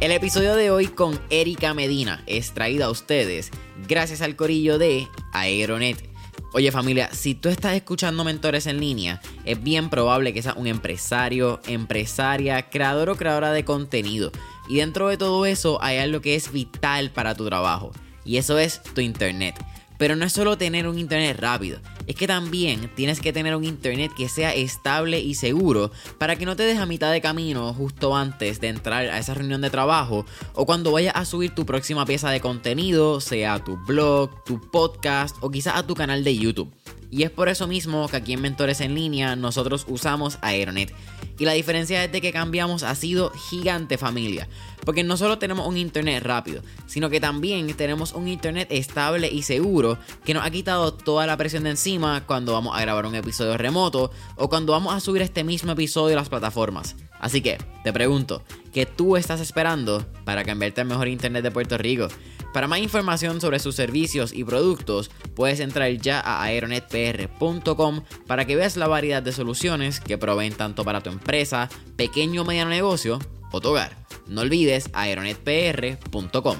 El episodio de hoy con Erika Medina es traído a ustedes gracias al corillo de Aeronet. Oye familia, si tú estás escuchando mentores en línea, es bien probable que seas un empresario, empresaria, creador o creadora de contenido. Y dentro de todo eso hay algo que es vital para tu trabajo. Y eso es tu internet. Pero no es solo tener un internet rápido, es que también tienes que tener un internet que sea estable y seguro para que no te dejes a mitad de camino justo antes de entrar a esa reunión de trabajo o cuando vayas a subir tu próxima pieza de contenido, sea tu blog, tu podcast o quizás a tu canal de YouTube. Y es por eso mismo que aquí en Mentores en Línea nosotros usamos Aeronet. Y la diferencia de que cambiamos ha sido gigante familia. Porque no solo tenemos un internet rápido, sino que también tenemos un internet estable y seguro que nos ha quitado toda la presión de encima cuando vamos a grabar un episodio remoto o cuando vamos a subir este mismo episodio a las plataformas. Así que, te pregunto, ¿qué tú estás esperando para cambiarte al mejor internet de Puerto Rico? Para más información sobre sus servicios y productos, puedes entrar ya a aeronetpr.com para que veas la variedad de soluciones que proveen tanto para tu empresa, pequeño o mediano negocio o tu hogar. No olvides aeronetpr.com.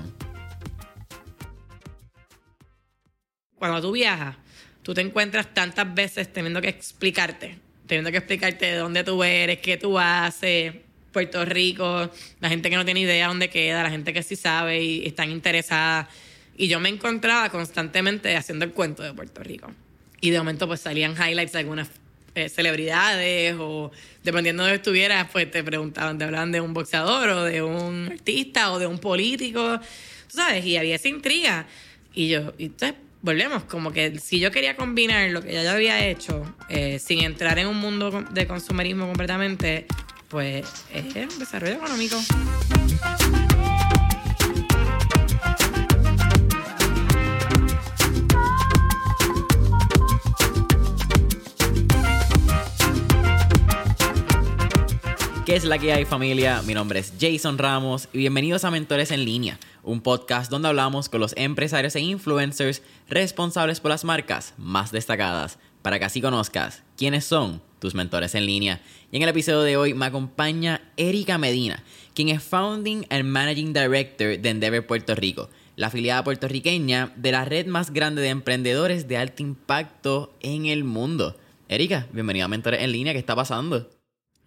Cuando tú viajas, tú te encuentras tantas veces teniendo que explicarte, teniendo que explicarte de dónde tú eres, qué tú haces, Puerto Rico, la gente que no tiene idea dónde queda, la gente que sí sabe y están interesada. Y yo me encontraba constantemente haciendo el cuento de Puerto Rico. Y de momento pues salían highlights de algunas eh, celebridades o dependiendo de donde estuvieras, pues te preguntaban, te hablaban de un boxeador o de un artista o de un político, tú sabes, y había esa intriga. Y yo, y entonces volvemos, como que si yo quería combinar lo que ya yo había hecho eh, sin entrar en un mundo de consumerismo completamente, pues es desarrollo económico. ¿Qué es la que hay familia? Mi nombre es Jason Ramos y bienvenidos a Mentores en Línea, un podcast donde hablamos con los empresarios e influencers responsables por las marcas más destacadas, para que así conozcas quiénes son tus mentores en línea. Y en el episodio de hoy me acompaña Erika Medina, quien es Founding and Managing Director de Endeavor Puerto Rico, la afiliada puertorriqueña de la red más grande de emprendedores de alto impacto en el mundo. Erika, bienvenida a Mentores en línea, ¿qué está pasando?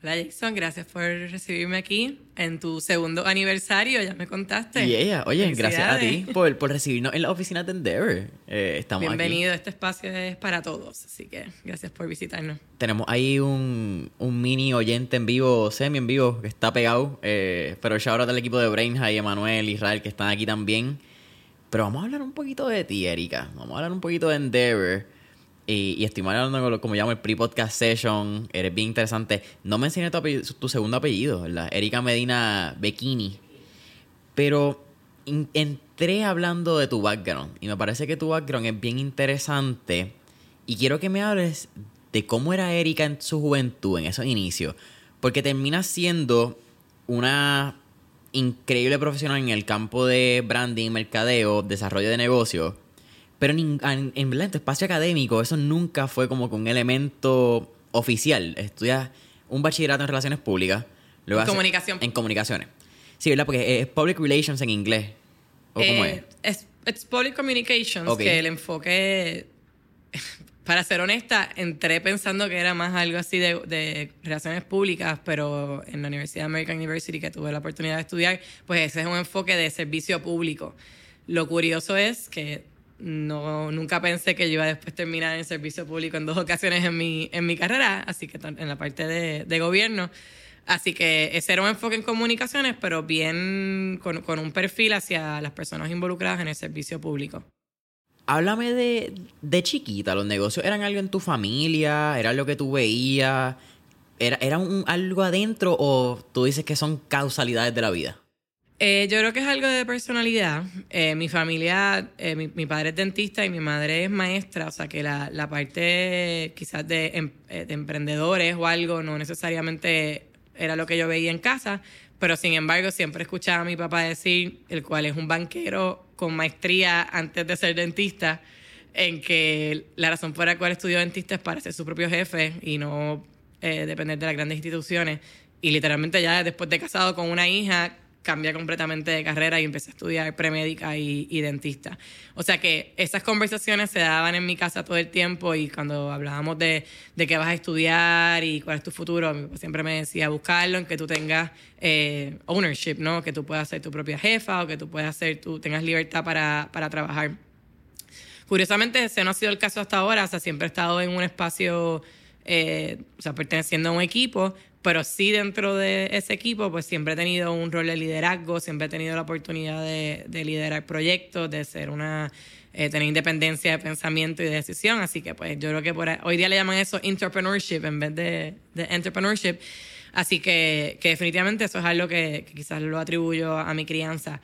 Hola Jason, gracias por recibirme aquí en tu segundo aniversario, ya me contaste. Y ella, oye, gracias a ti por, por, recibirnos en la oficina de Endeavor. Eh, estamos Bienvenido, este espacio es para todos, así que gracias por visitarnos. Tenemos ahí un, un mini oyente en vivo, semi en vivo, que está pegado, eh, pero ya ahora del equipo de Brain y Emanuel, Israel, que están aquí también. Pero vamos a hablar un poquito de ti, Erika. Vamos a hablar un poquito de Endeavor. Y, y estoy hablando como llamo el pre-podcast session. Eres bien interesante. No me enseñé tu, segundo apellido, ¿verdad? Erika Medina Bikini. Pero entré hablando de tu background. Y me parece que tu background es bien interesante. Y quiero que me hables de cómo era Erika en su juventud, en esos inicios. Porque termina siendo una increíble profesional en el campo de branding, mercadeo, desarrollo de negocios pero en, en, en, tu espacio académico eso nunca fue como con un elemento oficial. Estudias un bachillerato en relaciones públicas. en comunicación. En comunicaciones. Sí, ¿verdad? Porque es Public Relations en inglés. ¿O cómo eh, es? es? Public Communications, que el enfoque, para ser honesta, entré pensando que era más algo así de, de, relaciones públicas, pero en la Universidad American University, que tuve la oportunidad de estudiar, pues ese es un enfoque de servicio público. Lo curioso es que no, nunca pensé que yo iba después terminar en servicio público en dos ocasiones en mi, en mi carrera, así que en la parte de, de gobierno. Así que ese era un enfoque en comunicaciones, pero bien con, con, un perfil hacia las personas involucradas en el servicio público. Háblame de, de chiquita, ¿los negocios eran algo en tu familia? ¿Era algo que tú veías? ¿Era, era un, algo adentro o tú dices que son causalidades de la vida? Eh, yo creo que es algo de personalidad. Eh, mi familia, eh, mi, padre es dentista y mi madre es maestra, o sea que la, la parte quizás de, em, de, emprendedores o algo no necesariamente era lo que yo veía en casa, pero sin embargo siempre escuchaba a mi papá decir, el cual es un banquero con maestría antes de ser dentista, en que la razón por la cual estudió dentista es para ser su propio jefe y no depender de las grandes instituciones. Y literalmente ya después de casado con una hija, cambié completamente de carrera y empecé a estudiar premédica y, y, dentista. O sea que esas conversaciones se daban en mi casa todo el tiempo y cuando hablábamos de, de qué vas a estudiar y cuál es tu futuro, siempre me decía buscarlo en que tú tengas eh, ownership, ¿no? Que tú puedas ser tu propia jefa o que tú puedas ser, tú tengas libertad para, para trabajar. Curiosamente, ese no ha sido el caso hasta ahora, o sea, siempre he estado en un espacio, eh, o sea, perteneciendo a un equipo, pero sí dentro de ese equipo, pues siempre he tenido un rol de liderazgo, siempre he tenido la oportunidad de, liderar proyectos, de ser una, eh, tener independencia de pensamiento y de decisión, así que pues yo creo que por hoy día le llaman eso entrepreneurship en vez de, entrepreneurship, así que, que, definitivamente eso es algo que, que quizás lo atribuyo a mi crianza.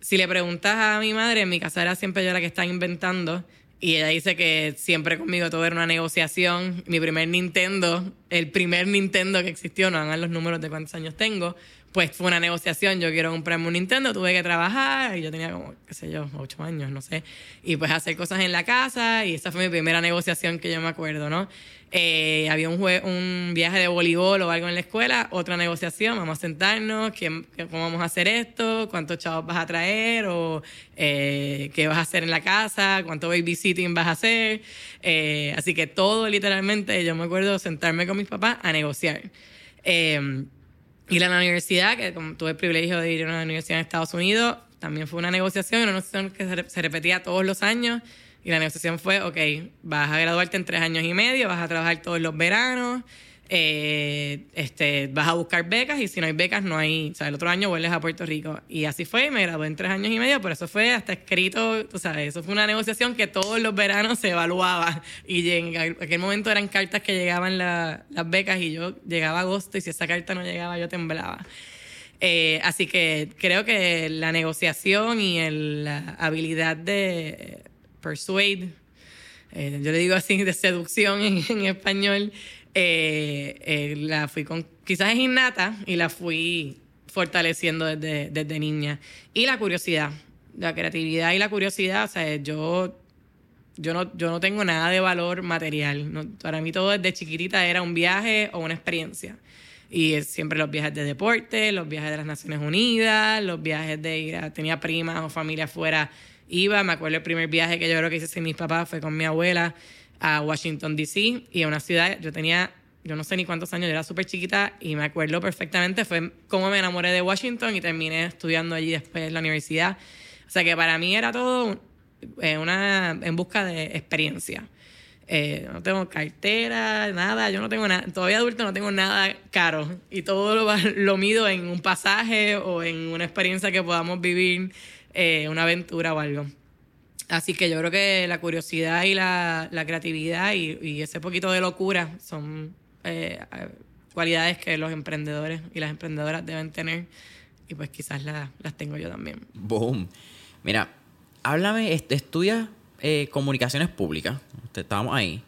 Si le preguntas a mi madre, en mi casa era siempre yo la que está inventando, y ella dice que siempre conmigo todo era una negociación. Mi primer Nintendo, el primer Nintendo que existió, no hagan los números de cuántos años tengo, pues fue una negociación. Yo quiero comprarme un Nintendo, tuve que trabajar y yo tenía como, qué sé yo, ocho años, no sé. Y pues hacer cosas en la casa y esa fue mi primera negociación que yo me acuerdo, ¿no? Eh, había un, un viaje de voleibol o algo en la escuela, otra negociación, vamos a sentarnos, ¿quién, ¿cómo vamos a hacer esto? ¿Cuántos chavos vas a traer? ¿O eh, qué vas a hacer en la casa? ¿Cuánto babysitting vas a hacer? Eh, así que todo literalmente, yo me acuerdo sentarme con mis papás a negociar. Ir a la universidad, que como tuve el privilegio de ir a una universidad en Estados Unidos, también fue una negociación, una negociación que se repetía todos los años. Y la negociación fue, ok, vas a graduarte en tres años y medio, vas a trabajar todos los veranos, eh, este, vas a buscar becas y si no hay becas no hay, o sea, el otro año vuelves a Puerto Rico. Y así fue, me gradué en tres años y medio, pero eso fue hasta escrito, tú sabes, eso fue una negociación que todos los veranos se evaluaba. Y en aquel momento eran cartas que llegaban las becas y yo llegaba a agosto y si esa carta no llegaba yo temblaba. Eh, así que creo que la negociación y la habilidad de persuade, eh, yo le digo así de seducción en español, eh, eh, la fui con, quizás es innata y la fui fortaleciendo desde, desde niña. Y la curiosidad, la creatividad y la curiosidad, o sea, yo, yo, no, yo no tengo nada de valor material. para mí todo desde chiquitita era un viaje o una experiencia. Y siempre los viajes de deporte, los viajes de las Naciones Unidas, los viajes de ir tenía primas o familia afuera, iba. Me acuerdo el primer viaje que yo creo que hice sin mis papás fue con mi abuela a Washington, D.C. y a una ciudad, yo tenía, yo no sé ni cuántos años, yo era súper chiquita y me acuerdo perfectamente, fue cómo me enamoré de Washington y terminé estudiando allí después en la universidad. O sea que para mí era todo eh, una, en busca de experiencia. Eh, no tengo cartera, nada, yo no tengo nada, todavía adulto no tengo nada caro y todo lo, lo mido en un pasaje o en una experiencia que podamos vivir, eh, una aventura o algo. Así que yo creo que la curiosidad y la, creatividad y, ese poquito de locura son eh, cualidades que los emprendedores y las emprendedoras deben tener y pues quizás las tengo yo también. Boom. Mira, háblame, estudias eh, comunicaciones públicas, estábamos ahí.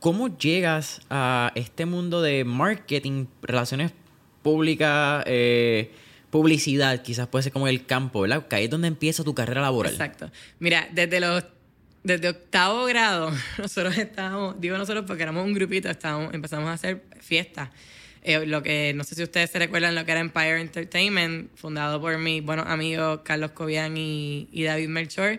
¿Cómo llegas a este mundo de marketing, relaciones públicas, publicidad, quizás puede ser como el campo, ¿verdad? Que ahí es donde empieza tu carrera laboral. Exacto. Mira, desde los desde octavo grado, nosotros estábamos, digo nosotros porque éramos un grupito, estábamos, empezamos a hacer fiestas. Eh, lo que, no sé si ustedes se recuerdan lo que era Empire Entertainment, fundado por mi buenos amigos Carlos Cobian y, David Melchor,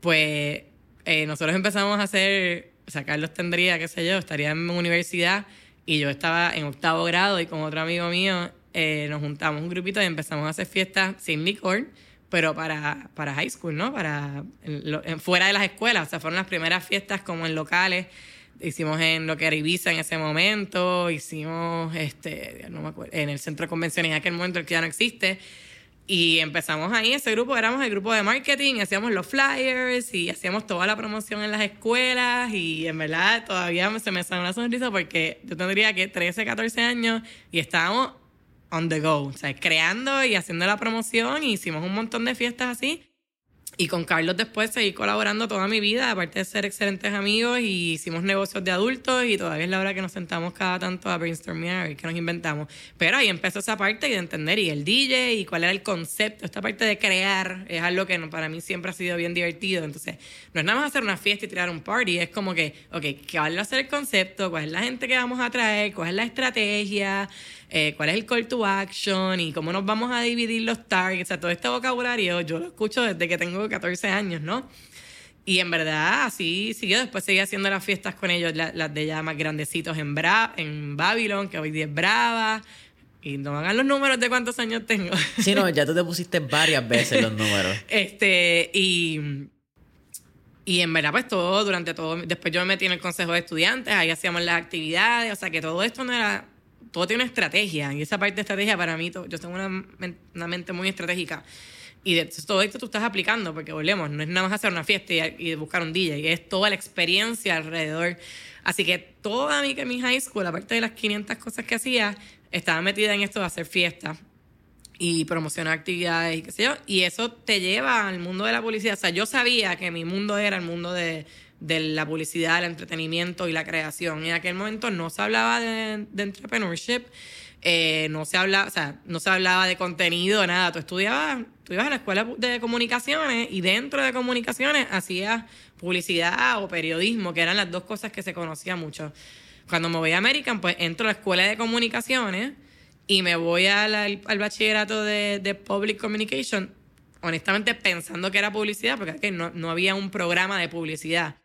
pues eh, nosotros empezamos a hacer, o sea, Carlos tendría, qué sé yo, estaría en universidad y yo estaba en octavo grado y con otro amigo mío eh, nos juntamos un grupito y empezamos a hacer fiestas sin licor, pero para, para high school, ¿no? Para fuera de las escuelas. O sea, fueron las primeras fiestas como en locales. Hicimos en lo que era Ibiza en ese momento, hicimos este, no me acuerdo, en el centro de convenciones en aquel momento, que ya no existe. Y empezamos ahí, ese grupo, éramos el grupo de marketing, hacíamos los flyers y hacíamos toda la promoción en las escuelas y en verdad todavía se me sale una sonrisa porque yo tendría que 13, 14 años y estábamos on the go, o sea, creando y haciendo la promoción y hicimos un montón de fiestas así. Y con Carlos después seguí colaborando toda mi vida, aparte de ser excelentes amigos, y hicimos negocios de adultos y todavía es la hora que nos sentamos cada tanto a brainstormear y que nos inventamos. Pero ahí empezó esa parte de entender y el DJ y cuál era el concepto, esta parte de crear es algo que para mí siempre ha sido bien divertido. Entonces, no es nada más hacer una fiesta y tirar un party, es como que, ok, ¿qué va a ser el concepto? ¿Cuál es la gente que vamos a traer? ¿Cuál es la estrategia? Eh, cuál es el call to action y cómo nos vamos a dividir los targets, o sea, todo este vocabulario yo lo escucho desde que tengo 14 años, ¿no? Y en verdad, así siguió. Después seguí haciendo las fiestas con ellos, las, de ya más grandecitos en, Bra en Babylon, que hoy día es Brava. Y no hagan los números de cuántos años tengo. Sí, no, ya tú te pusiste varias veces los números. Este, y. Y en verdad, pues todo, durante todo. Después yo me metí en el consejo de estudiantes, ahí hacíamos las actividades. O sea, que todo esto no era. Todo tiene una estrategia. Y esa parte de estrategia para mí, yo tengo una, una mente muy estratégica. Y de todo esto tú estás aplicando, porque volvemos, no es nada más hacer una fiesta y, buscar un DJ, es toda la experiencia alrededor. Así que toda mi, mi high school, aparte de las 500 cosas que hacía, estaba metida en esto de hacer fiestas y promocionar actividades y qué sé yo. Y eso te lleva al mundo de la publicidad. O sea, yo sabía que mi mundo era el mundo de, la publicidad, el entretenimiento y la creación. En aquel momento no se hablaba de, de entrepreneurship eh, no se hablaba, o sea, no se hablaba de contenido, nada. Tú estudiabas, tú ibas a la escuela de comunicaciones y dentro de comunicaciones hacías publicidad o periodismo, que eran las dos cosas que se conocían mucho. Cuando me voy a American, pues entro a la escuela de comunicaciones y me voy al, bachillerato de, Public Communication, honestamente pensando que era publicidad, porque no, no había un programa de publicidad.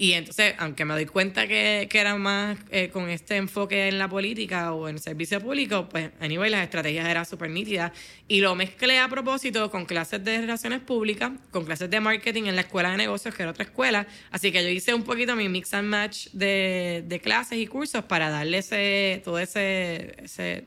Y entonces, aunque me doy cuenta que, que era más eh, con este enfoque en la política o en el servicio público, pues, anyway, las estrategias eran súper nítidas. Y lo mezclé a propósito con clases de relaciones públicas, con clases de marketing en la escuela de negocios, que era otra escuela. Así que yo hice un poquito mi mix and match de, de clases y cursos para darle ese, todo ese, ese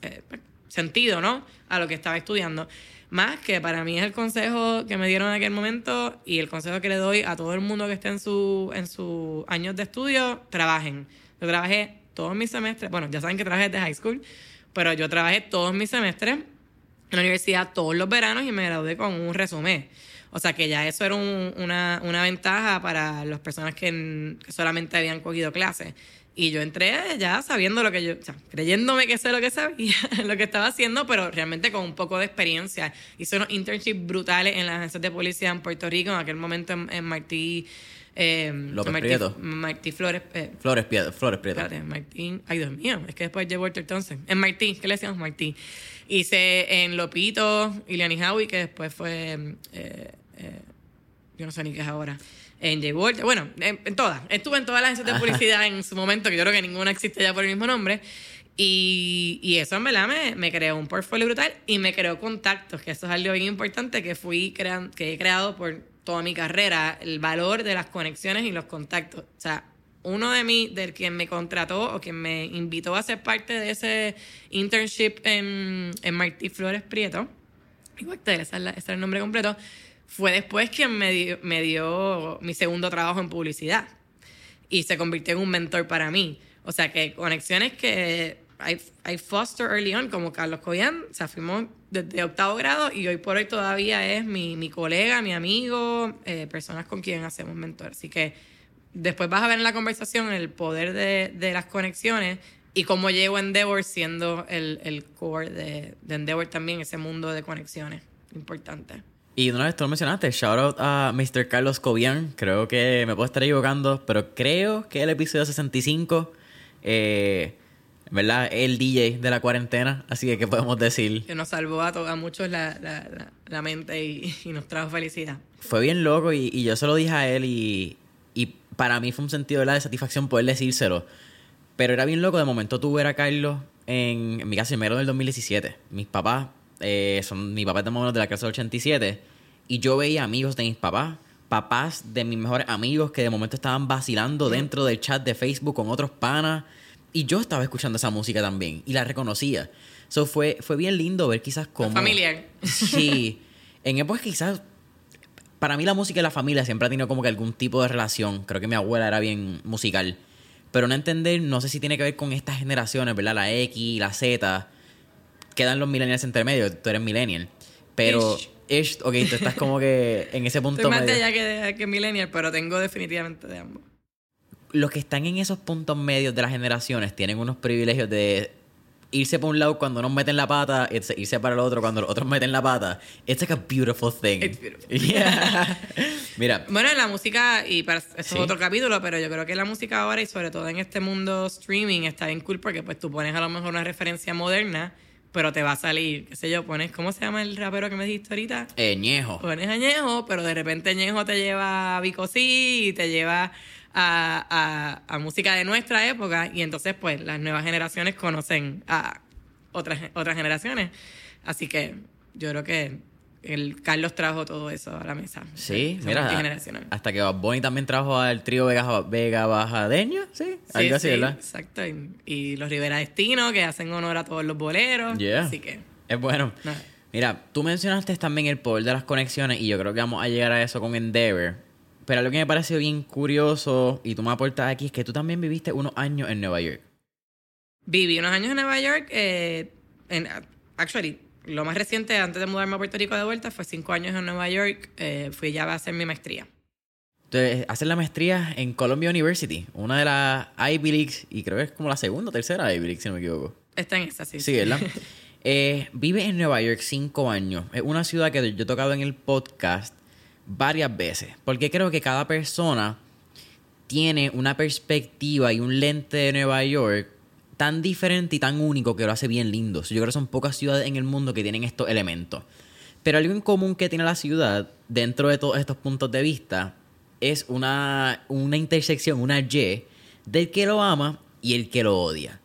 eh, sentido, ¿no? A lo que estaba estudiando. Más que para mí es el consejo que me dieron en aquel momento y el consejo que le doy a todo el mundo que esté en sus en su años de estudio, trabajen. Yo trabajé todos mis semestres, bueno, ya saben que trabajé desde high school, pero yo trabajé todos mis semestres en la universidad todos los veranos y me gradué con un resumen. O sea que ya eso era una, una, ventaja para las personas que, que solamente habían cogido clases. Y yo entré ya sabiendo lo que yo, o sea, creyéndome que sé lo que sabía, lo que estaba haciendo, pero realmente con un poco de experiencia. Hice unos internships brutales en las agencias de policía en Puerto Rico, en aquel momento en, Martí. Eh, López Martí, Prieto. Martí Flores. Eh, Flores Prieto. Flores Prieto. Espérate, Martín. Ay, Dios mío, es que después llegó Walter Thompson. En Martí, ¿qué le decíamos Martí? Hice en Lopito, Iliani Howie, que después fue. Eh, eh, yo no sé ni qué es ahora en J. Walter, bueno, en, todas. Estuve en todas las agencias de publicidad en su momento, que yo creo que ninguna existe ya por el mismo nombre. Y, y eso en verdad me, me, creó un portfolio brutal y me creó contactos, que eso es algo bien importante que fui crean, que he creado por toda mi carrera, el valor de las conexiones y los contactos. O sea, uno de mí, del quien me contrató o quien me invitó a ser parte de ese internship en, en Martí Flores Prieto, igual ese es, ese es el nombre completo, fue después quien me dio, me dio mi segundo trabajo en publicidad y se convirtió en un mentor para mí. O sea que conexiones que hay, hay foster early on, como Carlos Coyan, o sea, fuimos desde octavo grado y hoy por hoy todavía es mi, mi colega, mi amigo, eh, personas con quien hacemos mentor. Así que después vas a ver en la conversación el poder de, de las conexiones y cómo llego a Endeavor siendo el, el core de, de Endeavor también, ese mundo de conexiones. Importante. Y una vez tú lo mencionaste, shout out a Mr. Carlos Cobian. Creo que me puedo estar equivocando, pero creo que el episodio 65, eh, ¿verdad? El DJ de la cuarentena. Así que, ¿qué podemos decir? Que nos salvó a, a muchos la, la, mente y, nos trajo felicidad. Fue bien loco y, yo se lo dije a él y, y para mí fue un sentido de satisfacción poder decírselo. Pero era bien loco. De momento tuve a Carlos en, en mi casa en enero del 2017. Mis papás eh, son mi papá es de de la clase del 87, y yo veía amigos de mis papás, papás de mis mejores amigos que de momento estaban vacilando dentro del chat de Facebook con otros panas, y yo estaba escuchando esa música también, y la reconocía. Eso fue, fue bien lindo ver quizás como... Familiar. Sí. En épocas quizás... Para mí la música y la familia siempre ha tenido como que algún tipo de relación. Creo que mi abuela era bien musical. Pero no entender, no sé si tiene que ver con estas generaciones, ¿verdad? La X, la Z, quedan los millennials entre medio, tú eres millennial. Pero, ish. ok, tú estás como que en ese punto Estoy más de allá que, que millennial, pero tengo definitivamente de ambos. Los que están en esos puntos medios de las generaciones tienen unos privilegios de irse por un lado cuando unos meten la pata, irse para el otro cuando los otros meten la pata. It's like a beautiful thing. It's beautiful. Yeah. Mira, Bueno, la música, y para, eso Sí. es otro capítulo, pero yo creo que la música ahora y sobre todo en este mundo streaming está bien cool porque pues tú pones a lo mejor una referencia moderna, pero te va a salir, qué sé yo, pones, ¿cómo se llama el rapero que me dijiste ahorita? eh, Ñejo. Pones a Ñejo, pero de repente Ñejo te lleva a Vico Sí y te lleva a, a- a música de nuestra época y entonces pues las nuevas generaciones conocen a otras, otras generaciones. Así que yo creo que el Carlos trajo todo eso a la mesa. Sí, Esa mira, hasta que Bunny también trajo al trío Vega, Vega Bajadeño, ¿sí? Sí, Algo así, sí, ¿verdad? Exacto. Y, y los Rivera Destino, que hacen honor a todos los boleros. Yeah. Así que, Es bueno. Mira, tú mencionaste también el poder de las conexiones y yo creo que vamos a llegar a eso con Endeavor. Pero lo que me pareció bien curioso y tú me aportas aquí es que tú también viviste unos años en Nueva York. Viví unos años en Nueva York. Eh, en, actually, lo más reciente antes de mudarme a Puerto Rico de vuelta fue cinco años en Nueva York. Eh, fui ya a hacer mi maestría. Entonces, haces la maestría en Columbia University, una de las Ivy Leagues, y creo que es como la segunda o tercera Ivy League, si no me equivoco. Está en esa, sí. Sí, ¿verdad? Eh, vive en Nueva York cinco años. Es una ciudad que yo he tocado en el podcast varias veces. Porque creo que cada persona tiene una perspectiva y un lente de Nueva York tan diferente y tan único que lo hace bien lindo. Yo creo que son pocas ciudades en el mundo que tienen estos elementos. Pero algo en común que tiene la ciudad, dentro de todos estos puntos de vista, es una, una intersección, una Y, del que lo ama y el que lo odia.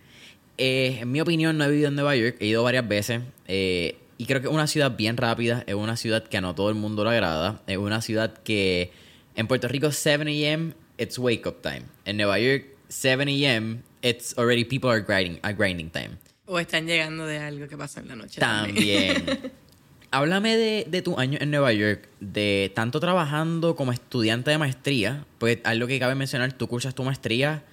Eh, en mi opinión, no he vivido en Nueva York, he ido varias veces. eh, y creo que es una ciudad bien rápida, es una ciudad que a no todo el mundo le agrada. Es una ciudad que en Puerto Rico 7 a.m. it's wake up time. En Nueva York 7 a.m. it's already people are grinding, are grinding time. O están llegando de algo que pasa en la noche. También. Háblame de, de tu año en Nueva York, de tanto trabajando como estudiante de maestría, pues algo que cabe mencionar, tú cursas tu maestría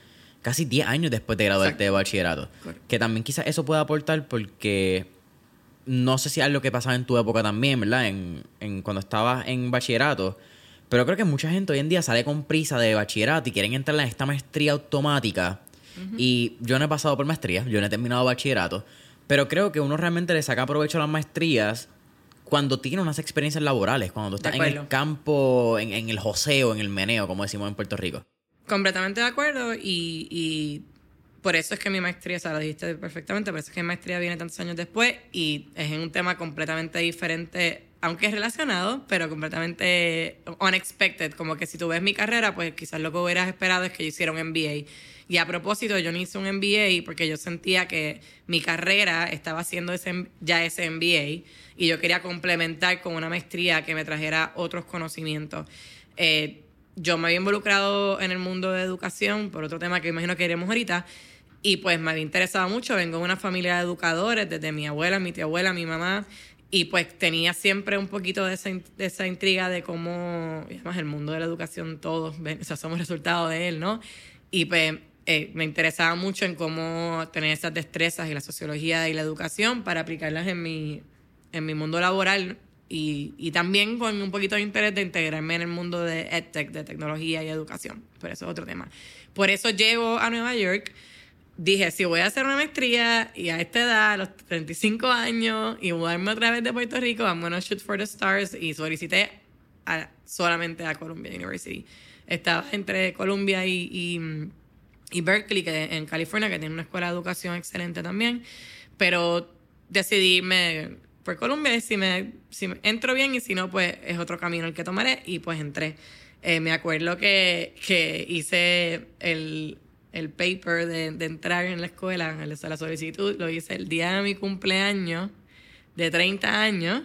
casi 10 años después de graduarte Exacto. de bachillerato. Correcto. Que también quizás eso pueda aportar porque no sé si es algo que pasaba en tu época también, ¿verdad? En, en cuando estabas en bachillerato. Pero creo que mucha gente hoy en día sale con prisa de bachillerato y quieren entrar en esta maestría automática. Y yo no he pasado por maestría, yo no he terminado bachillerato. Pero creo que uno realmente le saca provecho a las maestrías cuando tiene unas experiencias laborales, cuando estás en el campo, en, en el joseo, en el meneo, como decimos en Puerto Rico. Completamente de acuerdo y, y por eso es que mi maestría, o sea, lo dijiste perfectamente, por eso es que mi maestría viene tantos años después y es en un tema completamente diferente, aunque es relacionado, pero completamente unexpected, como que si tú ves mi carrera, pues quizás lo que hubieras esperado es que yo hiciera un MBA. Y a propósito, yo no hice un MBA porque yo sentía que mi carrera estaba haciendo ese, ya ese MBA y yo quería complementar con una maestría que me trajera otros conocimientos. Eh, yo me había involucrado en el mundo de educación por otro tema que imagino que iremos ahorita y pues me había interesado mucho. Vengo de una familia de educadores, desde mi abuela, mi tía abuela, mi mamá y pues tenía siempre un poquito de esa, de esa intriga de cómo, además el mundo de la educación todos, ven- o sea, somos resultado de él, ¿no? Y pues eh, me interesaba mucho en cómo tener esas destrezas y la sociología y la educación para aplicarlas en mi, en mi mundo laboral y, y también con un poquito de interés de integrarme en el mundo de EdTech, de tecnología y educación. Pero eso es otro tema. Por eso llego a Nueva York. Dije, si voy a hacer una maestría y a esta edad, a los 35 años, y mudarme otra vez de Puerto Rico, I'm gonna shoot for the stars. Y solicité a- solamente a Columbia University. Estaba entre Columbia y, y, y Berkeley, que en California, que tiene una escuela de educación excelente también. Pero decidí irme por Columbia y si me, si entro bien y si no, pues es otro camino el que tomaré y pues entré. Eh, me acuerdo que, que hice el, el paper de, de entrar en la escuela, el- la solicitud, lo hice el día de mi cumpleaños de 30 años.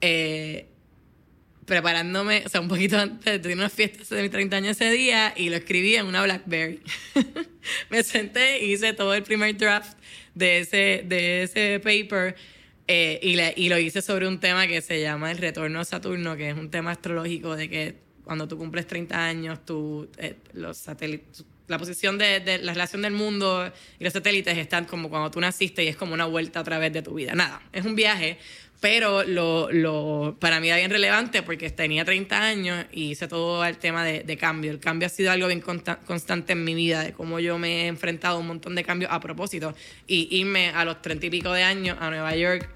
Eh, preparándome, o sea, un poquito antes, tuve unas fiestas de mis 30 años ese día y lo escribí en una Blackberry. me senté y hice todo el primer draft de ese, de ese paper eh, y, y lo hice sobre un tema que se llama el retorno a Saturno, que es un tema astrológico de que cuando tú cumples 30 años, tú, eh, los satélites, la posición de, de, la relación del mundo y los satélites están como cuando tú naciste y es como una vuelta a través de tu vida. Nada, es un viaje, pero lo, lo, para mí era bien relevante porque tenía 30 años y hice todo el tema de, de cambio. El cambio ha sido algo bien constante en mi vida, de cómo yo me he enfrentado a un montón de cambios a propósito. Y irme a los 30 y pico de años a Nueva York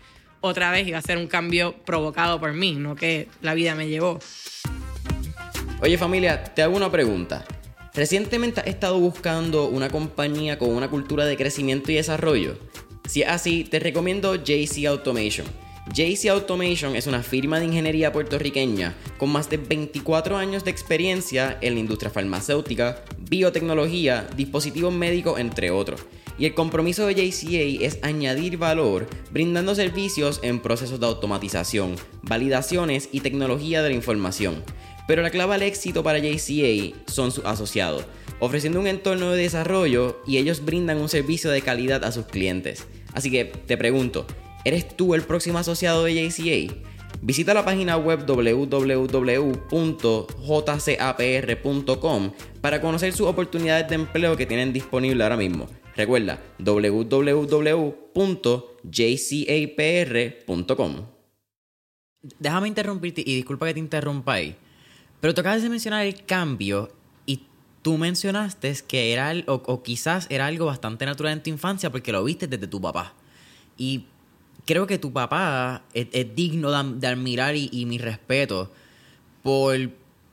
otra vez iba a ser un cambio provocado por mí, no que la vida me llevó. Oye familia, te hago una pregunta. Recientemente has estado buscando una compañía con una cultura de crecimiento y desarrollo. Si es así, te recomiendo JC Automation. JC Automation es una firma de ingeniería puertorriqueña con más de 24 años de experiencia en la industria farmacéutica, biotecnología, dispositivos médicos, entre otros. Y el compromiso de JCA es añadir valor brindando servicios en procesos de automatización, validaciones y tecnología de la información. Pero la clave al éxito para JCA son sus asociados, ofreciendo un entorno de desarrollo y ellos brindan un servicio de calidad a sus clientes. Así que te pregunto, ¿eres tú el próximo asociado de JCA? Visita la página web www.jcapr.com para conocer sus oportunidades de empleo que tienen disponible ahora mismo. Recuerda www.jcapr.com. Déjame interrumpirte y disculpa que te interrumpa. Pero tú acabas de mencionar el cambio y tú mencionaste que era, o, quizás era algo bastante natural en tu infancia porque lo viste desde tu papá. Y creo que tu papá es, digno de, admirar y, y mi respeto por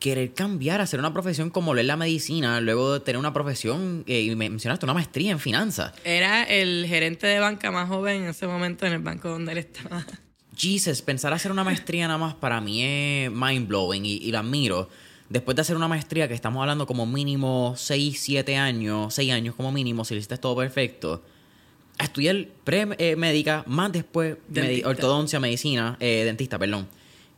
querer cambiar, hacer una profesión como leer la medicina, luego de tener una profesión, eh, y mencionaste una maestría en finanzas. Era el gerente de banca más joven en ese momento en el banco donde él estaba. Jesus, pensar hacer una maestría nada más para mí es mind blowing y, y lo admiro. Después de hacer una maestría que estamos hablando como mínimo 6, 7 años, 6 años como mínimo, si lo hiciste todo perfecto. A estudiar pre-médica, más después ortodoncia, medicina, eh, dentista, perdón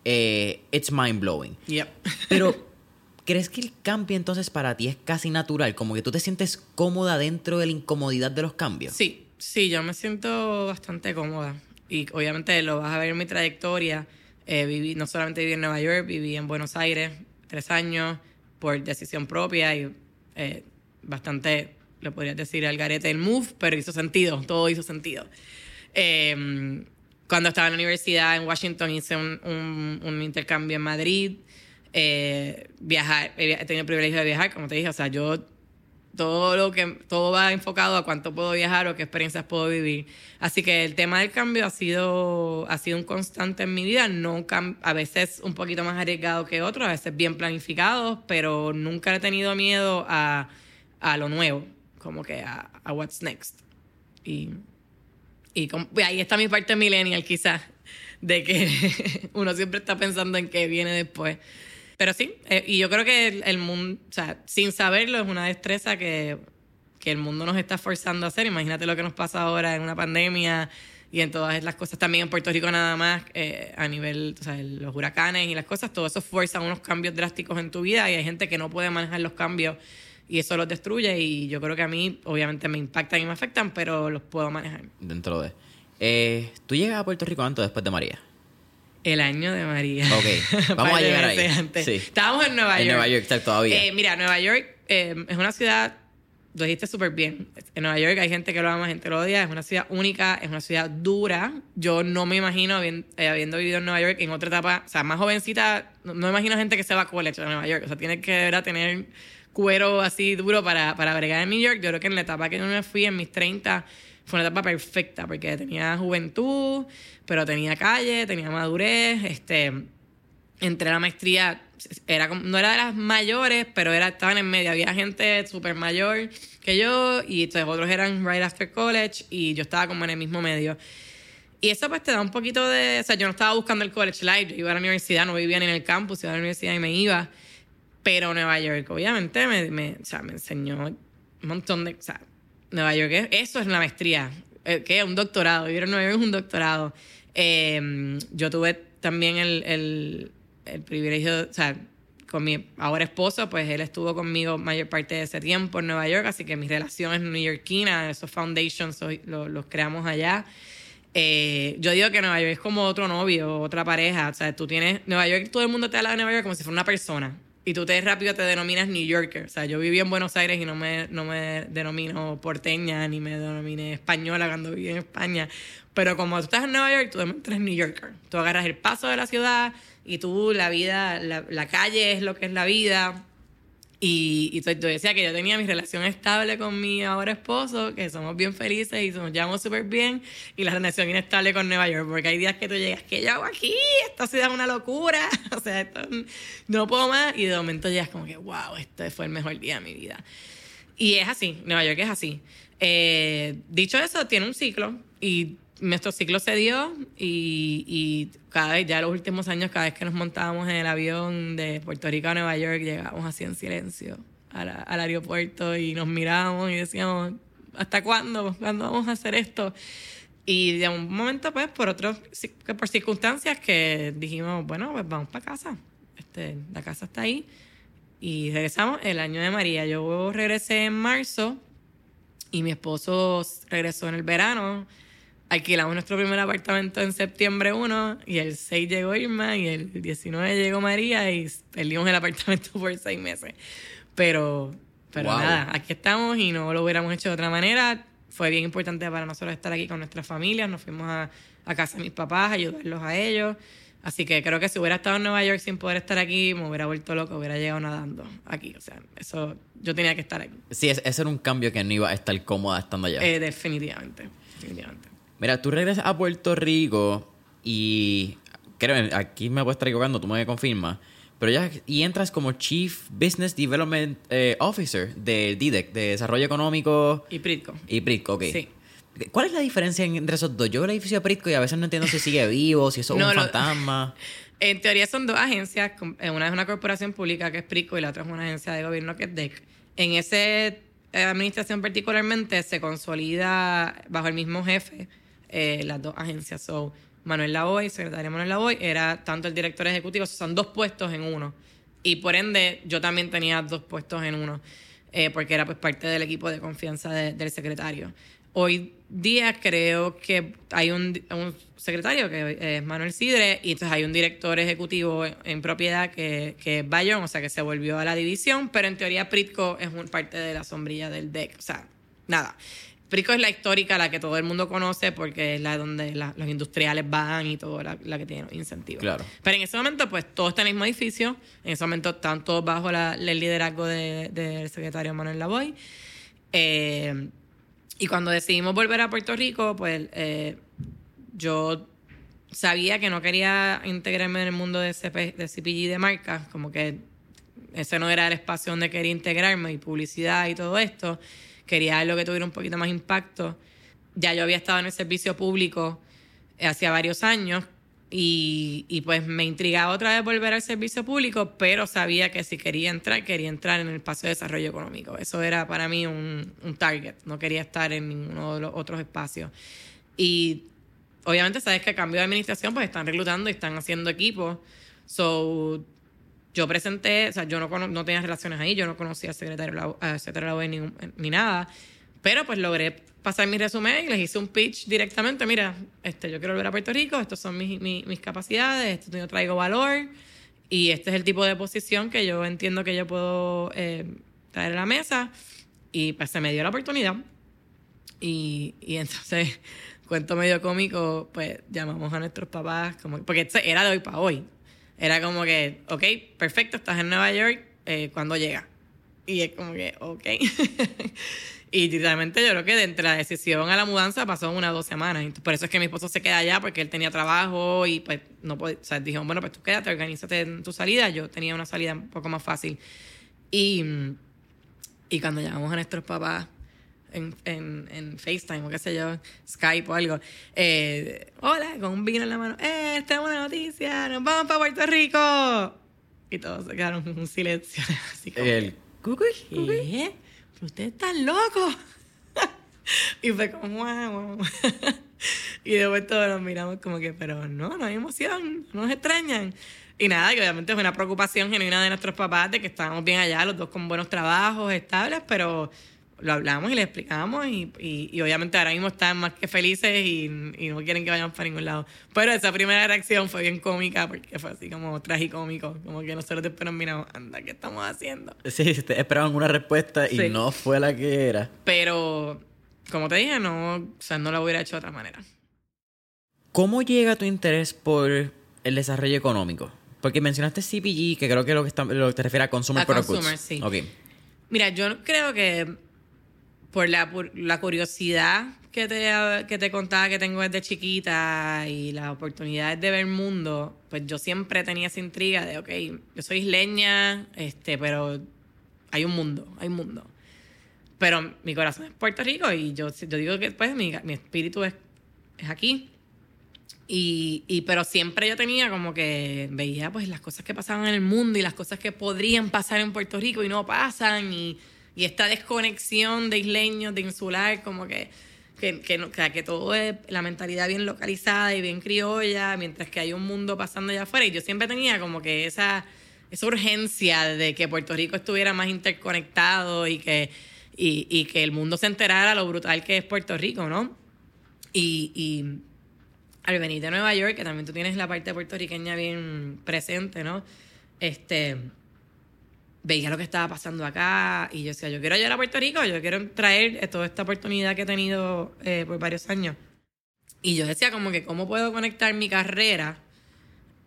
eh, it's mind blowing. Yep. Pero, ¿crees que el cambio entonces para ti es casi natural? Como que tú te sientes cómoda dentro de la incomodidad de los cambios. Sí, sí, yo me siento bastante cómoda. Y obviamente lo vas a ver en mi trayectoria. Eh, viví, no solamente viví en Nueva York, viví en Buenos Aires tres años por decisión propia y eh, bastante, le podrías decir, al garete el move, pero hizo sentido, todo hizo sentido. Eh, cuando estaba en la universidad en Washington hice un, un, intercambio en Madrid. Eh, viajar, he tenido el privilegio de viajar, como te dije, o sea, yo todo lo que todo va enfocado a cuánto puedo viajar o qué experiencias puedo vivir. Así que el tema del cambio ha sido ha sido un constante en mi vida, no a veces un poquito más arriesgado que otros, a veces bien planificado, pero nunca he tenido miedo a, a lo nuevo, como que a, a what's next. Y y ahí está mi parte millennial quizás, de que uno siempre está pensando en qué viene después. Pero sí, eh, y yo creo que el, mundo, o sea, sin saberlo es una destreza que, que el mundo nos está forzando a hacer. Imagínate lo que nos pasa ahora en una pandemia y en todas las cosas, también en Puerto Rico nada más, eh, a nivel, o sea, los huracanes y las cosas, todo eso fuerza unos cambios drásticos en tu vida y hay gente que no puede manejar los cambios y eso los destruye y yo creo que a mí obviamente me impactan y me afectan, pero los puedo manejar. Dentro de... Eh, ¿Tú llegas a Puerto Rico antes o después de María? El año de María. Ok, vamos a llegar ahí. Sí. Estábamos en Nueva York. En Nueva York, está todavía. Eh, mira, Nueva York eh, es una ciudad, lo dijiste súper bien. En Nueva York hay gente que lo ama, gente que lo odia. Es una ciudad única, es una ciudad dura. Yo no me imagino, habiendo, vivido en Nueva York en otra etapa, o sea, más jovencita, no, me imagino gente que se va a college a Nueva York. O sea, tiene que ¿verdad? tener cuero así duro para, para bregar en New York. Yo creo que en la etapa que yo me fui, en mis 30, fue una etapa perfecta porque tenía juventud, pero tenía calle, tenía madurez. Este, entré a la maestría, era, no era de las mayores, pero era, estaban en medio. Había gente súper mayor que yo y entonces otros eran right after college y yo estaba como en el mismo medio. Y eso pues te da un poquito de... O sea, yo no estaba buscando el college life, yo iba a la universidad, no vivía ni en el campus, iba a la universidad y me iba. Pero Nueva York, obviamente, me, o sea, me enseñó un montón de. O sea, Nueva York, eso es la maestría. Eh, que un doctorado. Vivir en Nueva York es un doctorado. Em, yo tuve también el, el, el, privilegio, o sea, con mi ahora esposo, pues él estuvo conmigo mayor parte de ese tiempo en Nueva York, así que mis relaciones neoyorquinas, esos foundations, los, los creamos allá. Eh, yo digo que Nueva York es como otro novio, otra pareja. O sea, tú tienes. Nueva York, todo el mundo te habla de Nueva York como si fuera una persona y tú te rápido te denominas New Yorker. O sea, yo viví en Buenos Aires y no me, no me denomino porteña ni me denominé española cuando viví en España. Pero como tú estás en Nueva York, tú eres New Yorker. Tú agarras el paso de la ciudad y tú, la vida, la, la calle es lo que es la vida y, y te decía que yo tenía mi relación estable con mi ahora esposo, que somos bien felices y nos llevamos súper bien, y la relación inestable con Nueva York, porque hay días que tú llegas, ¿qué yo hago aquí? Esta ciudad es una locura, o sea, esto, no puedo más, y de momento llegas como que, wow, este fue el mejor día de mi vida. Y es así, Nueva York es así. Eh, dicho eso, tiene un ciclo, y nuestro ciclo se dio y, y, cada vez, ya los últimos años, cada vez que nos montábamos en el avión de Puerto Rico a Nueva York, llegábamos así en silencio al aeropuerto y nos mirábamos y decíamos, ¿hasta cuándo? ¿Cuándo vamos a hacer esto? Y de un momento, pues, por otros, por circunstancias que dijimos, bueno, pues vamos para casa. Este, la casa está ahí. Y regresamos el año de María. Yo regresé en marzo y mi esposo regresó en el verano alquilamos nuestro primer apartamento en septiembre 1 y el 6 llegó Irma y el 19 llegó María y perdimos el apartamento por seis meses. Pero, pero nada, aquí estamos y no lo hubiéramos hecho de otra manera. Fue bien importante para nosotros estar aquí con nuestras familias. Nos fuimos a, a casa de mis papás, ayudarlos a ellos. Así que creo que si hubiera estado en Nueva York sin poder estar aquí, me hubiera vuelto loco, hubiera llegado nadando aquí. O sea, eso, yo tenía que estar aquí. Sí, ese era un cambio que no iba a estar cómoda estando allá. Eh, definitivamente, definitivamente. Mira, tú regresas a Puerto Rico y creo, aquí me puedo estar equivocando, tú me confirmas, pero ya y entras como Chief Business Development eh, Officer de DIDEC, de Desarrollo Económico. Y Pritco. Y Pritco, ok. Sí. ¿Cuál es la diferencia entre esos dos? Yo veo el edificio de Pritco y a veces no entiendo si sigue vivo, si eso es un fantasma. En teoría son dos agencias. Eh, una es una corporación pública que es Pritco y la otra es una agencia de gobierno que es DEC. En esa eh, administración particularmente se consolida bajo el mismo jefe eh, las dos agencias. So, Manuel Lavoy, secretaria Manuel Lavoy, era tanto el director ejecutivo, son dos puestos en uno. Y por ende, yo también tenía dos puestos en uno, eh, porque era pues parte del equipo de confianza del secretario. Hoy día creo que hay un, secretario que es Manuel Sidre y entonces hay un director ejecutivo en, propiedad que, que, es Bayern, o sea que se volvió a la división, pero en teoría Pritco es un, parte de la sombrilla del DEC. O sea, nada. Prico es la histórica, la que todo el mundo conoce porque es la donde los industriales van y todo, la, que tiene incentivos. Claro. Pero en ese momento, pues todo está en el mismo edificio. En ese momento están todos bajo el liderazgo del secretario Manuel Lavoy. Eh, y cuando decidimos volver a Puerto Rico, pues eh, yo sabía que no quería integrarme en el mundo de, CP, de CPG de marcas, como que ese no era el espacio donde quería integrarme y publicidad y todo esto quería algo que tuviera un poquito más impacto. Ya yo había estado en el servicio público eh, hacía varios años y, y, pues me intrigaba otra vez volver al servicio público, pero sabía que si quería entrar, quería entrar en el espacio de desarrollo económico. Eso era para mí un, un target, no quería estar en ninguno de los otros espacios. Y obviamente sabes que a cambio de administración pues están reclutando y están haciendo equipos. So, yo presenté, o sea, yo no, no tenía relaciones ahí, yo no conocía al secretario, secretario de ni, ni nada, pero pues logré pasar mi resumen y les hice un pitch directamente, mira, este, yo quiero volver a Puerto Rico, estas son mis, mis, capacidades, esto yo traigo valor. Y este es el tipo de posición que yo entiendo que yo puedo eh, traer a la mesa. Y pues se me dio la oportunidad. Y, y entonces cuento medio cómico, pues llamamos a nuestros papás, como, porque era de hoy para hoy. Era como que, ok, perfecto, estás en Nueva York, eh, ¿cuándo llega? Y es como que, ok. y literalmente yo creo que de entre la decisión a la mudanza pasó una o dos semanas. Por eso es que mi esposo se queda allá, porque él tenía trabajo y pues no podía, o sea, dijo, bueno, pues tú quédate, organízate en tu salida. Yo tenía una salida un poco más fácil. Y, y cuando llamamos a nuestros papás, en, en, en, FaceTime o qué sé yo, Skype o algo. Eh, hola, con un vino en la mano. ¡Eh, esta es una noticia! ¡Nos vamos para Puerto Rico! Y todos se quedaron en un silencio. Así como, El cucuy, ¿Qué? Pero ustedes están locos. y fue como, wow, y después todos nos miramos como que, pero no, no hay emoción, no nos extrañan. Y nada, que obviamente es una preocupación genuina de nuestros papás de que estábamos bien allá, los dos con buenos trabajos estables, pero lo hablamos y le explicamos y, y, y obviamente ahora mismo están más que felices y, y, no quieren que vayamos para ningún lado. Pero esa primera reacción fue bien cómica porque fue así como tragicómico, como que nosotros después nos miramos, anda, ¿qué estamos haciendo? Sí, esperaban una respuesta y no fue la que era. Pero, como te dije, no, o sea, no la hubiera hecho de otra manera. ¿Cómo llega tu interés por el desarrollo económico? Porque mencionaste CPG, que creo que lo que, está, lo que te refiere a Consumer a Consumer, sí. Okay. Mira, yo creo que por la, la curiosidad que te, que te contaba que tengo desde chiquita y las oportunidades de ver mundo, pues yo siempre tenía esa intriga de, ok, yo soy isleña, este, pero hay un mundo, hay un mundo. Pero mi corazón es Puerto Rico y yo, yo digo que pues mi, mi espíritu es, es aquí. Y, y, pero siempre yo tenía como que veía pues las cosas que pasaban en el mundo y las cosas que podrían pasar en Puerto Rico y no pasan y y esta desconexión de isleños, de insular, como que, que, que, que, todo es la mentalidad bien localizada y bien criolla, mientras que hay un mundo pasando allá afuera. Y yo siempre tenía como que esa, esa urgencia de que Puerto Rico estuviera más interconectado y que, y, que el mundo se enterara lo brutal que es Puerto Rico, ¿no? Y, y al venir de Nueva York, que también tú tienes la parte puertorriqueña bien presente, ¿no? Este veía lo que estaba pasando acá y yo decía, yo quiero llegar a Puerto Rico, yo quiero traer toda esta oportunidad que he tenido eh, por varios años. Y yo decía como que cómo puedo conectar mi carrera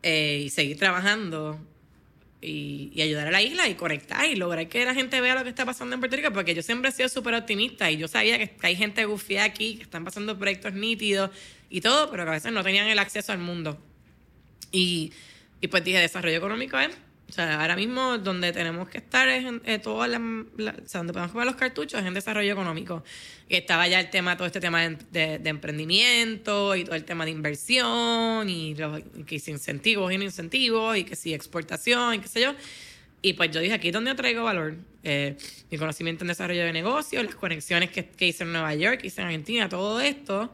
eh, y seguir trabajando y, y, ayudar a la isla y conectar y lograr que la gente vea lo que está pasando en Puerto Rico, porque yo siempre he sido súper optimista y yo sabía que, hay gente gufiada aquí, que están pasando proyectos nítidos y todo, pero que a veces no tenían el acceso al mundo. Y, y pues dije, desarrollo económico es o sea, ahora mismo donde tenemos que estar es en eh, todas las, o sea, donde podemos comer los cartuchos es en desarrollo económico. Y estaba ya el tema, todo este tema de, de, emprendimiento y todo el tema de inversión y los que si incentivos y no incentivos y que si exportación y qué sé yo. Y pues yo dije, aquí es donde traigo valor. Eh, mi conocimiento en desarrollo de negocios, las conexiones que, que hice en Nueva York, que hice en Argentina, todo esto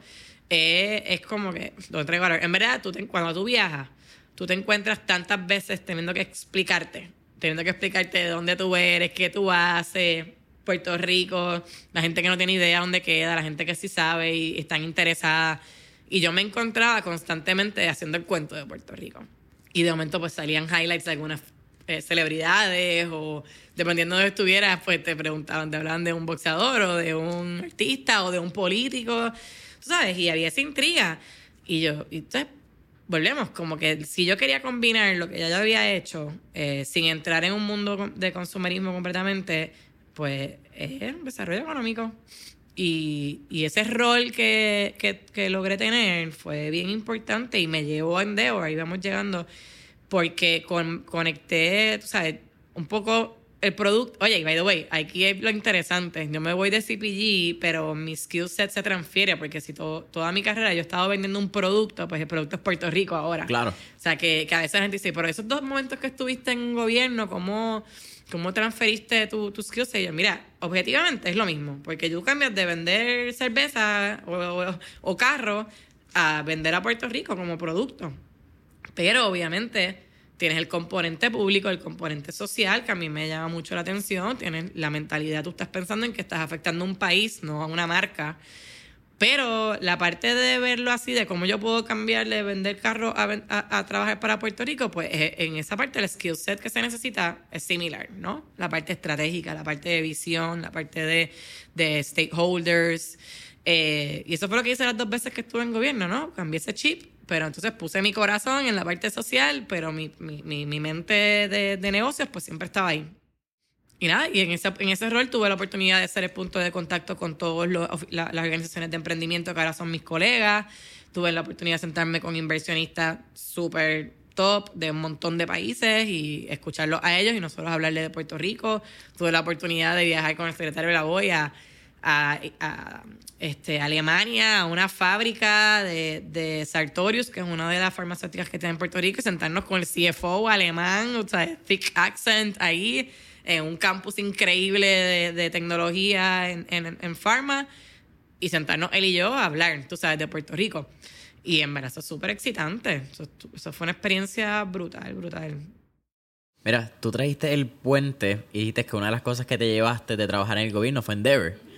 eh, es como que donde traigo valor. En verdad, tú cuando tú viajas, tú te encuentras tantas veces teniendo que explicarte, teniendo que explicarte de dónde tú eres, qué tú haces, Puerto Rico, la gente que no tiene idea dónde queda, la gente que sí sabe y están interesada. Y yo me encontraba constantemente haciendo el cuento de Puerto Rico. Y de momento pues salían highlights de algunas eh, celebridades o dependiendo de dónde estuvieras, pues te preguntaban, te hablaban de un boxeador o de un artista o de un político, tú sabes, y había esa intriga. Y yo, y entonces volvemos, como que si yo quería combinar lo que ya yo había hecho eh, sin entrar en un mundo de consumerismo completamente, pues es desarrollo económico. Y, y ese rol que, que, que, logré tener fue bien importante y me llevó a Endeavor, ahí vamos llegando, porque con, conecté, tú sabes, un poco el producto, oye, by the way, aquí es lo interesante. Yo me voy de CPG, pero mi skill set se transfiere, porque si toda mi carrera yo he estado vendiendo un producto, pues el producto es Puerto Rico ahora. Claro. O sea, que, que a veces la gente dice, pero esos dos momentos que estuviste en gobierno, ¿cómo, cómo transferiste tu, tu skill set? yo, mira, objetivamente es lo mismo, porque tú cambias de vender cerveza o, o, o carro a vender a Puerto Rico como producto. Pero obviamente tienes el componente público, el componente social, que a mí me llama mucho la atención, tienes la mentalidad, tú estás pensando en que estás afectando a un país, no a una marca. Pero la parte de verlo así, de cómo yo puedo cambiarle, vender carro a, a, trabajar para Puerto Rico, pues eh, en esa parte el skill set que se necesita es similar, ¿no? La parte estratégica, la parte de visión, la parte de, de stakeholders. Eh, y eso fue lo que hice las dos veces que estuve en gobierno, ¿no? Cambié ese chip pero entonces puse mi corazón en la parte social, pero mi, mi, mi, mente de, de, negocios pues siempre estaba ahí. Y nada, y en ese, en ese rol tuve la oportunidad de ser el punto de contacto con todas las organizaciones de emprendimiento que ahora son mis colegas. Tuve la oportunidad de sentarme con inversionistas súper top de un montón de países y escucharlos a ellos y nosotros hablarle de Puerto Rico. Tuve la oportunidad de viajar con el secretario de la BOIA a, a este, Alemania, a una fábrica de, de, Sartorius, que es una de las farmacéuticas que tiene en Puerto Rico, y sentarnos con el CFO alemán, o sea, thick accent ahí, en un campus increíble de, de tecnología en, en, en pharma, y sentarnos él y yo a hablar, tú sabes, de Puerto Rico. Y en verdad, eso es súper excitante. Eso, eso fue una experiencia brutal, brutal. Mira, tú trajiste el puente y dijiste que una de las cosas que te llevaste de trabajar en el gobierno fue Endeavor.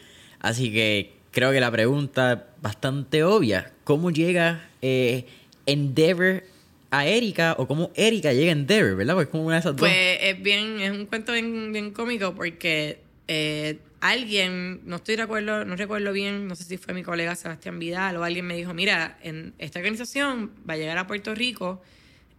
Así que creo que la pregunta es bastante obvia. ¿Cómo llega eh, Endeavor a Erika o cómo Erika llega a Endeavor, verdad? Pues como una de esas dos. Pues es bien, es un cuento bien, bien cómico porque eh, alguien, no estoy de acuerdo, no recuerdo bien, no sé si fue mi colega Sebastián Vidal o alguien me dijo, mira, en esta organización va a llegar a Puerto Rico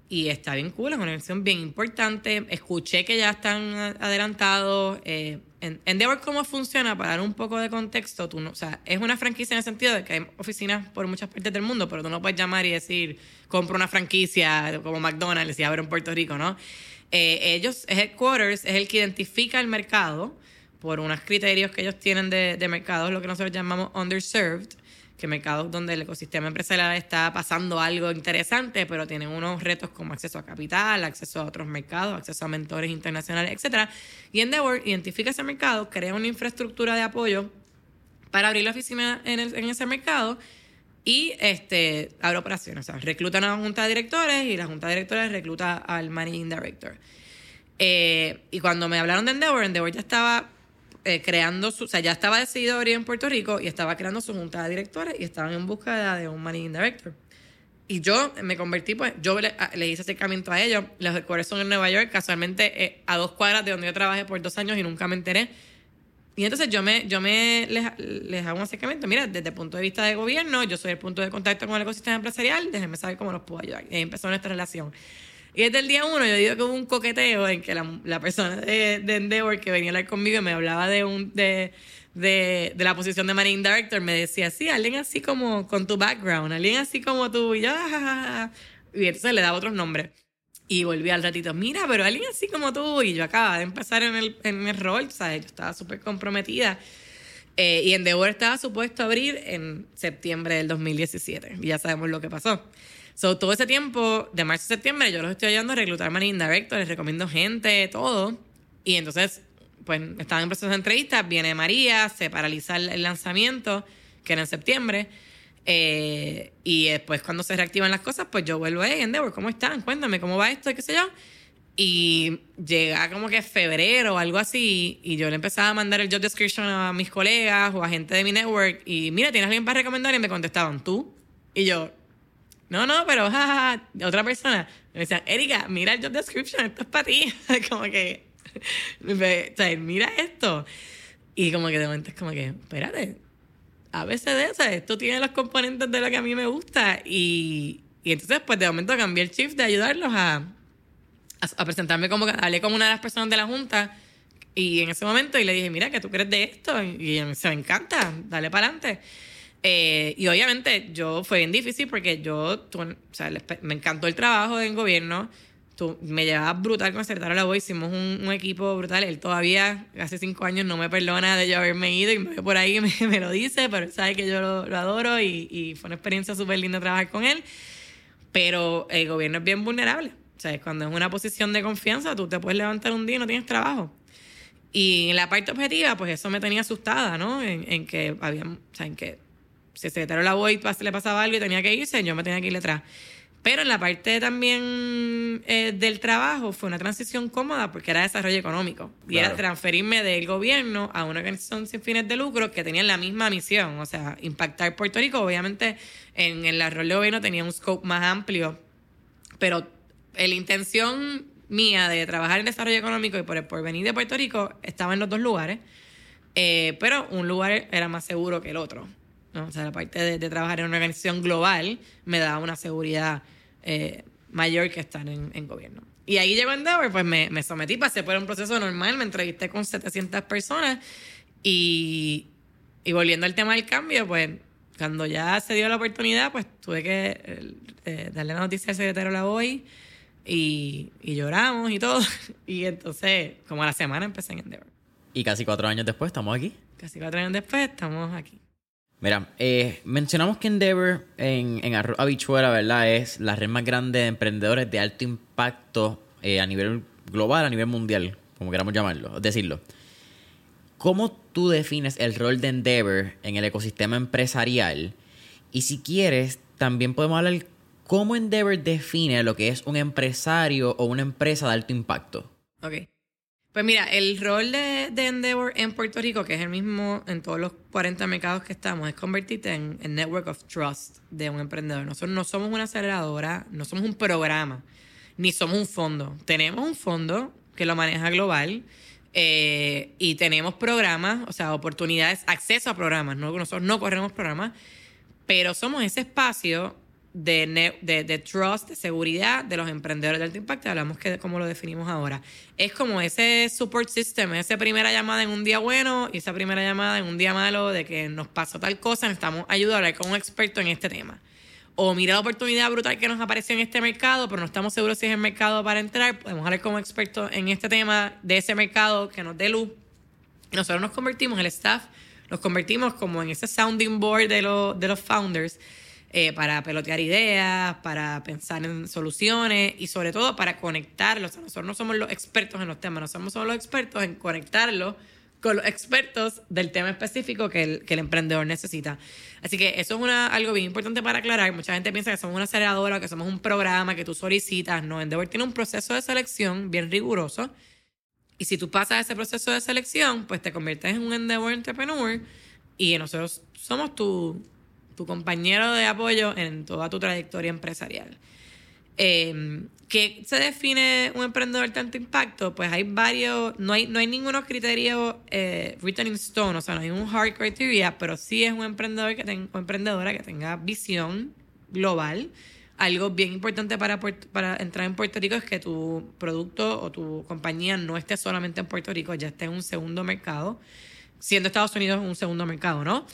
y está bien cool, es una organización bien importante. Escuché que ya están adelantados. Eh, Endeavor, ¿cómo funciona? Para dar un poco de contexto, tú o sea, es una franquicia en el sentido de que hay oficinas por muchas partes del mundo, pero tú no puedes llamar y decir, compro una franquicia como McDonald's y abro en Puerto Rico, ¿no? Eh, ellos, Headquarters, es el que identifica el mercado por unos criterios que ellos tienen de, de mercados, lo que nosotros llamamos underserved, que mercados donde el ecosistema empresarial está pasando algo interesante, pero tienen unos retos como acceso a capital, acceso a otros mercados, acceso a mentores internacionales, etcétera. Y Endeavor identifica ese mercado, crea una infraestructura de apoyo para abrir la oficina en, en ese mercado y este, abre operaciones. O sea, reclutan a la junta de directores y la junta de directores recluta al managing director. Eh, y cuando me hablaron de Endeavor, Endeavor ya estaba eh, creando su, o sea, ya estaba decidido abrir en Puerto Rico y estaba creando su junta de directores y estaban en búsqueda de un managing director. Y yo me convertí, pues, yo le, le hice acercamiento a ellos. Los headquarters son en Nueva York, casualmente eh, a dos cuadras de donde yo trabajé por dos años y nunca me enteré. Y entonces yo me, yo me les, les, hago un acercamiento. Mira, desde el punto de vista de gobierno, yo soy el punto de contacto con el ecosistema empresarial, déjenme saber cómo los puedo ayudar. Y ahí empezó nuestra relación. Y desde el día uno yo digo que hubo un coqueteo en que la, la persona de, de, Endeavor que venía a hablar conmigo y me hablaba de un de, de, de, la posición de Marine Director, me decía, sí, alguien así como con tu background, alguien así como tú, y yo, y entonces le daba otros nombres. Y volví al ratito, mira, pero alguien así como tú, y yo acababa de empezar en el, en el rol, ¿sabes? Yo estaba súper comprometida. Eh, y Endeavor estaba supuesto a abrir en septiembre del 2017, y ya sabemos lo que pasó. So, todo ese tiempo, de marzo a septiembre, yo los estoy ayudando a reclutar managing director, les recomiendo gente, todo. Y entonces, pues, estaban en proceso de entrevistas, viene María, se paraliza el, lanzamiento, que era en septiembre. Eh, y después, cuando se reactivan las cosas, pues yo vuelvo, hey, Endeavor, ¿cómo están? Cuéntame, ¿cómo va esto? Y qué sé yo. Y llega como que febrero o algo así, y yo le empezaba a mandar el job description a mis colegas o a gente de mi network, y mira, ¿tienes alguien para recomendar? Y me contestaban, ¿tú? Y yo, no, no, pero jajaja, otra persona me decía, Erika, mira el job description, esto es para ti. como que, o sea, mira esto. Y como que de momento es como que, espérate, ABCD, o sea, esto tiene los componentes de lo que a mí me gusta. Y, y entonces, pues de momento cambié el shift de ayudarlos a, a, presentarme como, hablé con una de las personas de la Junta. Y en ese momento, y le dije, mira, que tú crees de esto. Y, y se me encanta, dale para adelante. Eh, y obviamente yo fue bien difícil porque yo, o sea, me encantó el trabajo en gobierno. Tú, me llevaba brutal con el secretario la voz, hicimos un, equipo brutal. Él todavía, hace cinco años, no me perdona de yo haberme ido y me ve por ahí y me, lo dice, pero él sabe que yo lo, adoro y, y, fue una experiencia súper linda trabajar con él. Pero el gobierno es bien vulnerable. O sea, cuando es una posición de confianza, tú te puedes levantar un día y no tienes trabajo. Y en la parte objetiva, pues eso me tenía asustada, ¿no? En, en que había, o sea, en que si el secretario la voz le pasaba algo y tenía que irse, yo me tenía que ir detrás. Pero en la parte también eh, del trabajo fue una transición cómoda porque era desarrollo económico. Y era transferirme del gobierno a una organización sin fines de lucro que tenía la misma misión, o sea, impactar Puerto Rico. Obviamente en el rol de gobierno tenía un scope más amplio, pero la intención mía de trabajar en desarrollo económico y por el porvenir de Puerto Rico estaba en los dos lugares, eh, pero un lugar era más seguro que el otro. O sea, la parte de, trabajar en una organización global me da una seguridad eh, mayor que estar en, gobierno. Y ahí llegó Endeavor, pues me, me, sometí, pasé por un proceso normal, me entrevisté con 700 personas y, y volviendo al tema del cambio, pues cuando ya se dio la oportunidad, pues tuve que eh, darle la noticia al secretario la voy y, y lloramos y todo. Y entonces, como a la semana empecé en Endeavor. Y casi cuatro años después estamos aquí. Casi cuatro años después estamos aquí. Mira, eh, mencionamos que Endeavor en, en Habichuela, ¿verdad? Es la red más grande de emprendedores de alto impacto eh, a nivel global, a nivel mundial, como queramos llamarlo, decirlo. ¿Cómo tú defines el rol de Endeavor en el ecosistema empresarial? Y si quieres, también podemos hablar cómo Endeavor define lo que es un empresario o una empresa de alto impacto. Ok. Pues mira, el rol de, de, Endeavor en Puerto Rico, que es el mismo en todos los 40 mercados que estamos, es convertirte en, en Network of Trust de un emprendedor. Nosotros no somos una aceleradora, no somos un programa, ni somos un fondo. Tenemos un fondo que lo maneja global eh, y tenemos programas, o sea, oportunidades, acceso a programas. ¿no? Nosotros no corremos programas, pero somos ese espacio de, de, de, trust, de seguridad de los emprendedores de alto impacto. Hablamos que como lo definimos ahora. Es como ese support system, esa primera llamada en un día bueno y esa primera llamada en un día malo de que nos pasó tal cosa, necesitamos ayudar a hablar con un experto en este tema. O mira la oportunidad brutal que nos apareció en este mercado, pero no estamos seguros si es el mercado para entrar. Podemos hablar con un experto en este tema de ese mercado que nos dé luz. Nosotros nos convertimos, el staff, nos convertimos como en ese sounding board de, los de los founders eh, para pelotear ideas, para pensar en soluciones y sobre todo para conectarlos. nosotros no somos los expertos en los temas, nosotros somos los expertos en conectarlos con los expertos del tema específico que el, emprendedor necesita. Así que eso es algo bien importante para aclarar. Mucha gente piensa que somos una aceleradora, que somos un programa que tú solicitas. No, Endeavor tiene un proceso de selección bien riguroso. Y si tú pasas ese proceso de selección, pues te conviertes en un Endeavor Entrepreneur y nosotros somos tu tu compañero de apoyo en toda tu trayectoria empresarial. Eh, ¿Qué se define un emprendedor de tanto impacto? Pues hay varios, no hay, no hay ninguno criterio eh, written in stone, o sea, no hay un hard criteria, pero sí es un emprendedor que tenga, o emprendedora que tenga visión global. Algo bien importante para, para entrar en Puerto Rico es que tu producto o tu compañía no esté solamente en Puerto Rico, ya esté en un segundo mercado, siendo Estados Unidos un segundo mercado, ¿no?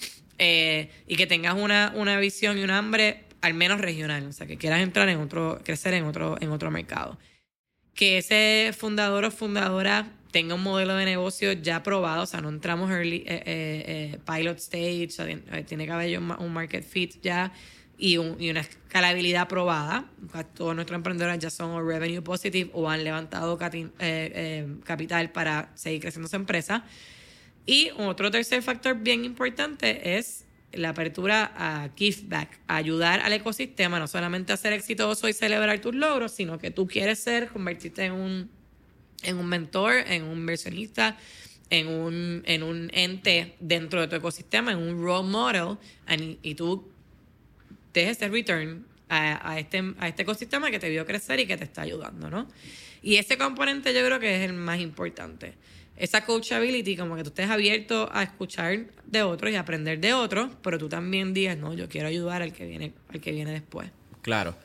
Eh, y que tengas una, una visión y un hambre al menos regional, o sea, que quieras entrar en otro, crecer en otro, en otro mercado. Que ese fundador o fundadora tenga un modelo de negocio ya probado, o sea, no entramos early, eh, eh, pilot stage, tiene que haber un market fit ya y, y, una escalabilidad probada. Todos nuestros emprendedores ya son revenue positive o han levantado capital para seguir creciendo su empresa. Y otro tercer factor bien importante es la apertura a giveback, a ayudar al ecosistema, no solamente a ser exitoso y celebrar tus logros, sino que tú quieres ser, convertirte en un, en un mentor, en un inversionista, en un, en un ente dentro de tu ecosistema, en un role model, y, tú dejes ese return a, a, este, a este ecosistema que te vio crecer y que te está ayudando, ¿no? Y ese componente yo creo que es el más importante esa coachability, como que tú estés abierto a escuchar de otros y aprender de otros, pero tú también digas, no, yo quiero ayudar al que viene, al que viene después. Claro.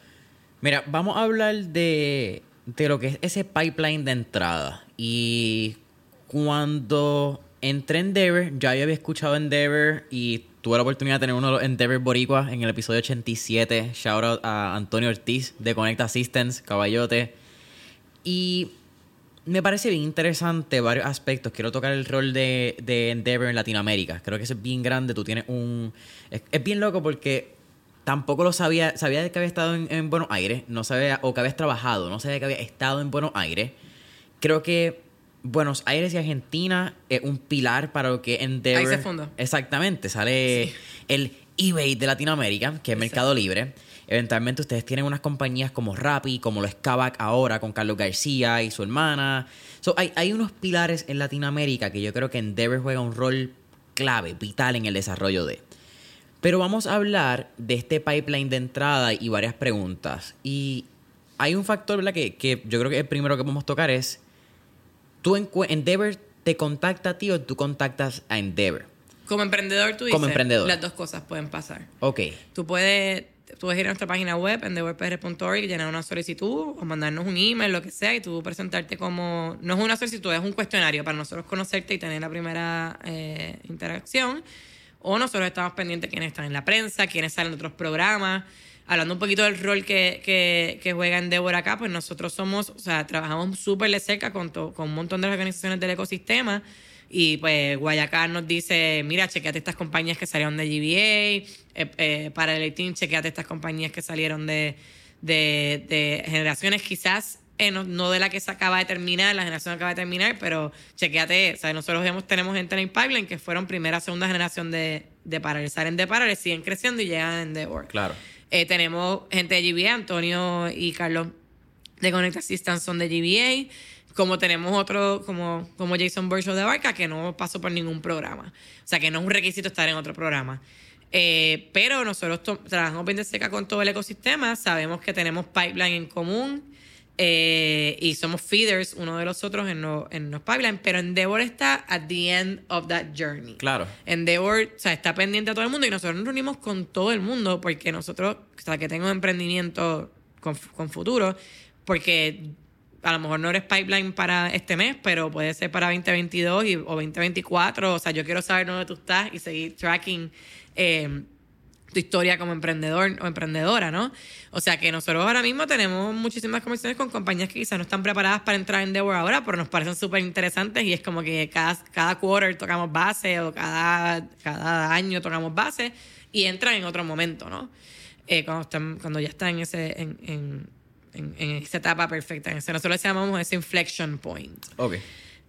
Mira, vamos a hablar de, de lo que es ese pipeline de entrada. Y cuando entré en Endeavor, ya yo había escuchado Endeavor y tuve la oportunidad de tener uno de los Endeavor Boricua en el episodio 87. Shout out a Antonio Ortiz de Connect Assistance, caballote. Y me parece bien interesante varios aspectos. Quiero tocar el rol de, de Endeavor en Latinoamérica. Creo que es bien grande. Tú tienes un. Es, bien loco porque tampoco lo sabía. Sabía que había estado en, Buenos Aires. No sabía. O que habías trabajado. No sabía que había estado en Buenos Aires. Creo que Buenos Aires y Argentina es un pilar para lo que Endeavor. Ahí se fundó. Exactamente. Sale el eBay de Latinoamérica, que es Mercado Libre. Eventualmente ustedes tienen unas compañías como Rappi, como lo es Kavak ahora con Carlos García y su hermana. So, hay, hay unos pilares en Latinoamérica que yo creo que Endeavor juega un rol clave, vital en el desarrollo de. Pero vamos a hablar de este pipeline de entrada y varias preguntas. Y hay un factor ¿verdad? Que, que yo creo que el primero que podemos tocar es, tú Endeavor te contacta a ti o tú contactas a Endeavor. Como emprendedor, tú dices. Como emprendedor. Las dos cosas pueden pasar. Ok. Tú puedes puedes ir a nuestra página web, endeavorpr.org, llenar una solicitud o mandarnos un email, lo que sea, y tú presentarte como. No es una solicitud, es un cuestionario para nosotros conocerte y tener la primera eh, interacción. O nosotros estamos pendientes de quiénes están en la prensa, quiénes salen de otros programas. Hablando un poquito del rol que, que, que juega Endeavor acá, pues nosotros somos, o sea, trabajamos súper de cerca con, con un montón de organizaciones del ecosistema y pues Guayacán nos dice, mira, chequeate estas compañías que salieron de GBA, eh, eh, para el team, chequeate estas compañías que salieron de, de, generaciones quizás eh, no, de la que se acaba de terminar, la generación acaba de terminar, pero chequeate, o sea, nosotros tenemos gente en el pipeline que fueron primera, segunda generación de, de Parallel, salen de Parallel, siguen creciendo y llegan en Endeavor. Claro. tenemos gente de GBA, Antonio y Carlos de Connect Assistance son de GBA, como tenemos otro, como, como Jason Burcho de Barca, que no pasó por ningún programa. O sea, que no es un requisito estar en otro programa. Eh, pero nosotros trabajamos bien de cerca con todo el ecosistema, sabemos que tenemos pipeline en común eh, y somos feeders uno de los otros en, en los pipelines, pero Endeavor está at the end of that journey. Claro. Endeavor o sea, está pendiente a todo el mundo y nosotros nos reunimos con todo el mundo porque nosotros, o sea, que tengo emprendimiento con, con futuro, porque a lo mejor no eres pipeline para este mes, pero puede ser para 2022 y, o 2024. O sea, yo quiero saber dónde tú estás y seguir tracking eh, tu historia como emprendedor o emprendedora, ¿no? O sea que nosotros ahora mismo tenemos muchísimas conversaciones con compañías que quizás no están preparadas para entrar en Endeavor ahora, pero nos parecen súper interesantes y es como que cada, cada quarter tocamos base o cada, cada año tocamos base y entran en otro momento, ¿no? Eh, cuando, están, cuando ya están en, ese, en, en, esa etapa perfecta. En ese, nosotros le llamamos ese inflection point. Ok.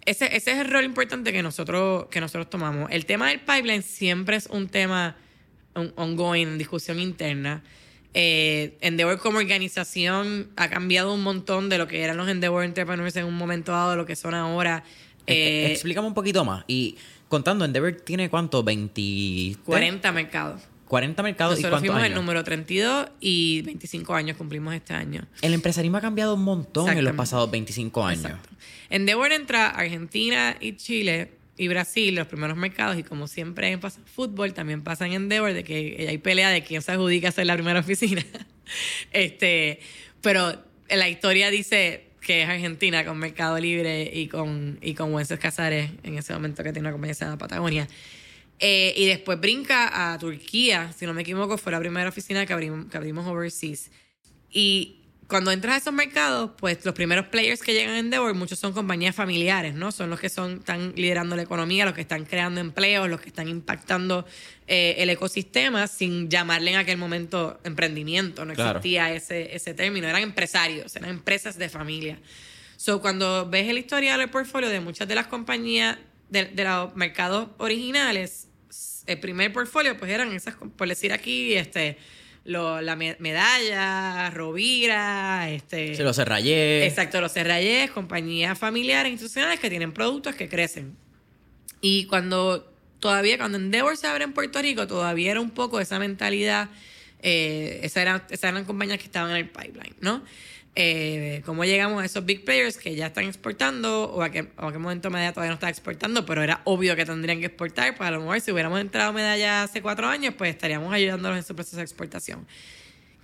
Ese, ese es el rol importante que nosotros, que nosotros tomamos. El tema del pipeline siempre es un tema ongoing, en discusión interna. Eh, Endeavor como organización ha cambiado un montón de lo que eran los Endeavor Entrepreneurs en un momento dado, de lo que son ahora. Eh, Explícame un poquito más. Y contando, Endeavor tiene cuánto, 20... 40 mercados. 40 mercados Nosotros y fuimos el número 32 y 25 años cumplimos este año. El empresarismo ha cambiado un montón en los pasados 25 años. Exacto. Endeavor entra Argentina y Chile y Brasil, los primeros mercados, y como siempre pasa fútbol, también pasa en Endeavor, de que hay pelea de quién se adjudica ser la primera oficina. este, pero la historia dice que es Argentina con Mercado Libre y con, y con Wences Casares, en ese momento que tiene una compañía llamada Patagonia. Eh, y después brinca a Turquía, si no me equivoco, fue la primera oficina que abrimos, que abrimos overseas. Y cuando entras a esos mercados, pues los primeros players que llegan a Endeavor, muchos son compañías familiares, ¿no? Son los que son, están liderando la economía, los que están creando empleos, los que están impactando eh, el ecosistema sin llamarle en aquel momento emprendimiento. No existía ese, ese término. Eran empresarios, eran empresas de familia. So, cuando ves el historial del portfolio de muchas de las compañías de, de los mercados originales, el primer portfolio, pues eran esas, por decir aquí, este la medalla, Rovira, este... Se los Serrayés. Exacto, los Serrayés, compañías familiares, institucionales que tienen productos que crecen. Y cuando todavía, cuando Endeavor se abre en Puerto Rico, todavía era un poco esa mentalidad, eh, esas, eran, esas eran compañías que estaban en el pipeline, ¿no? Eh, cómo llegamos a esos big players que ya están exportando o a qué, momento Medalla todavía no está exportando, pero era obvio que tendrían que exportar, pues a lo mejor si hubiéramos entrado Medalla hace cuatro años, pues estaríamos ayudándolos en su proceso de exportación.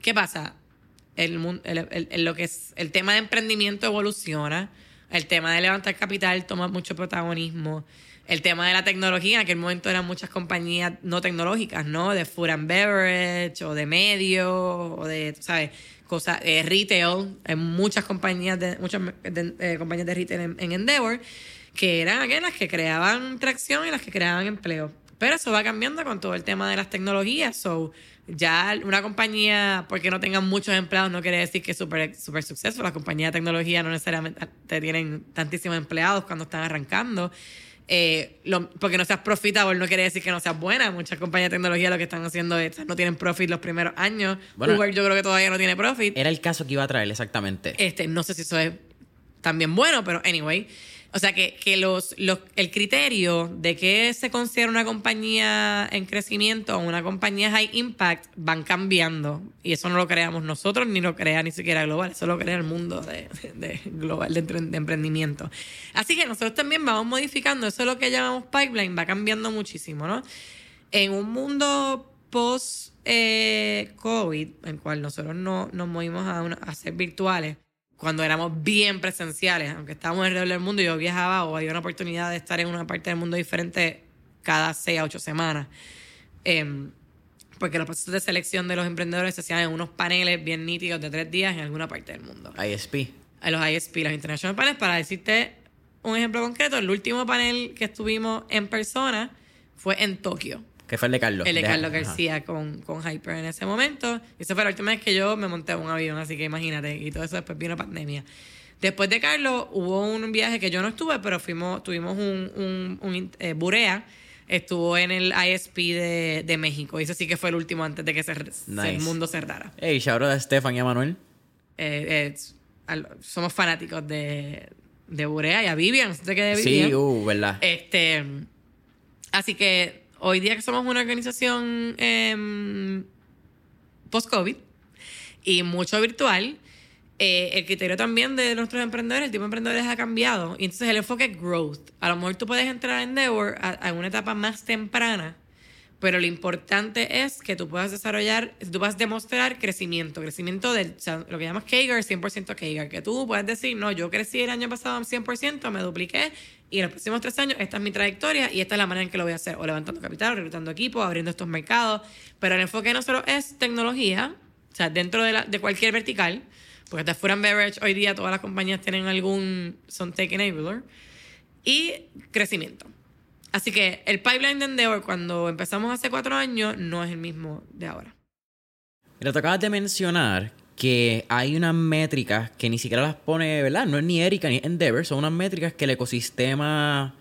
¿Qué pasa? El, el, lo que es, el tema de emprendimiento evoluciona, el tema de levantar capital toma mucho protagonismo. El tema de la tecnología, en aquel momento eran muchas compañías no tecnológicas, ¿no? De food and beverage o de medios o de, ¿sabes? Cosas, eh, retail, en muchas compañías de, muchas eh, compañías de retail en, Endeavor, que eran aquellas que creaban tracción y las que creaban empleo. Pero eso va cambiando con todo el tema de las tecnologías. So, ya una compañía, porque no tengan muchos empleados, no quiere decir que es súper super suceso. Las compañías de tecnología no necesariamente te tienen tantísimos empleados cuando están arrancando. Eh, porque no seas profitable no quiere decir que no seas buena. Muchas compañías de tecnología lo que están haciendo es no tienen profit los primeros años. Uber yo creo que todavía no tiene profit. Era el caso que iba a traer exactamente. Este, no sé si eso es también bueno, pero anyway. O sea que, que los, los, el criterio de qué se considera una compañía en crecimiento o una compañía high impact van cambiando. Y eso no lo creamos nosotros ni lo crea ni siquiera Global. Eso lo crea el mundo de, de Global de, emprendimiento. Así que nosotros también vamos modificando. Eso es lo que llamamos pipeline. Va cambiando muchísimo, ¿no? En un mundo post eh, en el cual nosotros no, nos movimos a, a ser virtuales cuando éramos bien presenciales, aunque estábamos alrededor del mundo, yo viajaba o había una oportunidad de estar en una parte del mundo diferente cada seis a ocho semanas. Em, porque los procesos de selección de los emprendedores se hacían en unos paneles bien nítidos de tres días en alguna parte del mundo. ISP. A los ISP, los International Panels. Para decirte un ejemplo concreto, el último panel que estuvimos en persona fue en Tokio. Que fue el de Carlos. El de Carlos García con, con Hyper en ese momento. Y esa fue la última vez que yo me monté a un avión, así que imagínate. Y todo eso después vino pandemia. Después de Carlos hubo un viaje que yo no estuve, pero fuimos, tuvimos un, un, eh, Burea. Estuvo en el ISP de, de, México. Y ese sí que fue el último antes de que se, el mundo cerrara. Hey, shout out a Stefan y a Manuel. Eh, al- somos fanáticos de, de Burea y a Vivian, sé qué de Vivian. Sí, uh, ¿verdad? Este, así que hoy día que somos una organización em, post-COVID y mucho virtual, eh, el criterio también de nuestros emprendedores, el tipo de emprendedores ha cambiado. Y entonces el enfoque es growth. A lo mejor tú puedes entrar a Endeavor a, a una etapa más temprana, pero lo importante es que tú puedas desarrollar, tú puedas demostrar crecimiento, crecimiento del, o sea, lo que llamas CAGR, 100% CAGR, que tú puedes decir, no, yo crecí el año pasado en 100%, me dupliqué, y en los próximos tres años esta es mi trayectoria y esta es la manera en que lo voy a hacer, o levantando capital, o reclutando equipos, abriendo estos mercados, pero el enfoque de nosotros es tecnología, o sea, dentro de, la- de cualquier vertical, porque hasta Food and Beverage hoy día todas las compañías tienen algún, son tech enabler, y crecimiento. Así que el pipeline de Endeavor cuando empezamos hace cuatro años no es el mismo de ahora. Mira, te acabas de mencionar que hay unas métricas que ni siquiera las pone, ¿verdad? No es ni Erika ni Endeavor, son unas métricas que el ecosistema.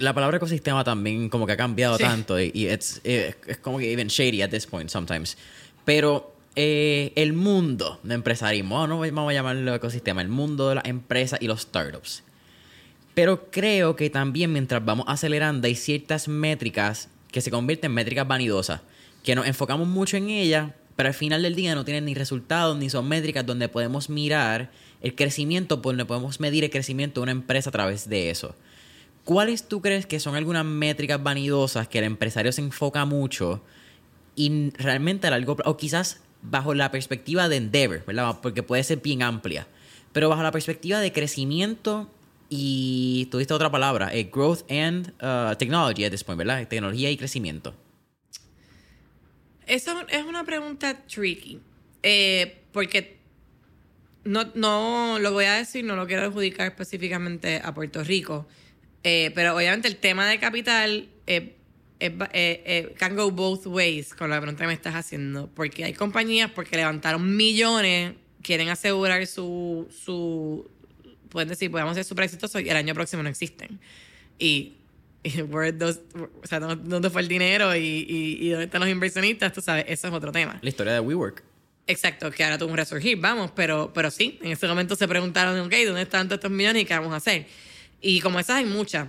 La palabra ecosistema también como que ha cambiado Sí. tanto y, y it's- eh, es como que even shady at this point sometimes. Pero eh, el mundo de empresarismo, no vamos a llamarlo ecosistema, el mundo de las empresas y los startups. Pero creo que también mientras vamos acelerando hay ciertas métricas que se convierten en métricas vanidosas, que nos enfocamos mucho en ellas, pero al final del día no tienen ni resultados ni son métricas donde podemos mirar el crecimiento, por donde podemos medir el crecimiento de una empresa a través de eso. ¿Cuáles tú crees que son algunas métricas vanidosas que el empresario se enfoca mucho y realmente a largo plazo, o quizás bajo la perspectiva de Endeavor, ¿verdad? Porque puede ser bien amplia, pero bajo la perspectiva de crecimiento y tuviste otra palabra, eh, growth and uh, technology at this point, ¿verdad? Tecnología y crecimiento. Eso es una pregunta tricky. eh, porque no, no lo voy a decir, no lo quiero adjudicar específicamente a Puerto Rico. eh, pero obviamente el tema de capital can go both ways con la pregunta que me estás haciendo. Porque hay compañías porque levantaron millones, quieren asegurar su, su pueden decir, podemos ser súper exitosos y el año próximo no existen. Y, y where those- o sea, ¿dó- ¿dónde fue el dinero y, y, y dónde están los inversionistas? Tú sabes, eso es otro tema. La historia de WeWork. Exacto, que ahora tuvo un resurgir, vamos, pero, pero sí, en ese momento se preguntaron, ok, ¿dónde están todos estos millones y qué vamos a hacer? Y como esas hay muchas.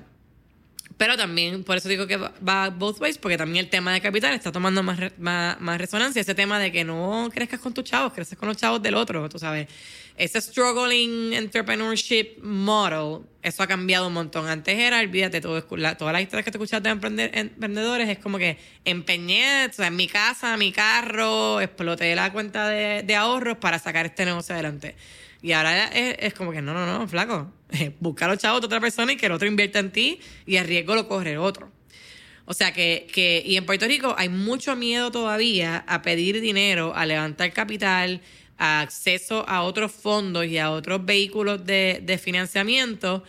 Pero también, por eso digo que va- both ways, porque también el tema de capital está tomando más, más, más resonancia. Ese tema de que no crezcas con tus chavos, creces con los chavos del otro, tú sabes. Ese struggling entrepreneurship model, eso ha cambiado un montón. Antes era, olvídate, todo, la- todas las historias que te escuchas de emprender- emprendedores es como que empeñé, o sea, en mi casa, mi carro, exploté la cuenta de, ahorros para sacar este negocio adelante. Y ahora es, es como que no, no, no, flaco. Busca los chavos de otra persona y que el otro invierta en ti y el riesgo lo corre el otro. O sea que, que, y en Puerto Rico hay mucho miedo todavía a pedir dinero, a levantar capital, acceso a otros fondos y a otros vehículos de, de financiamiento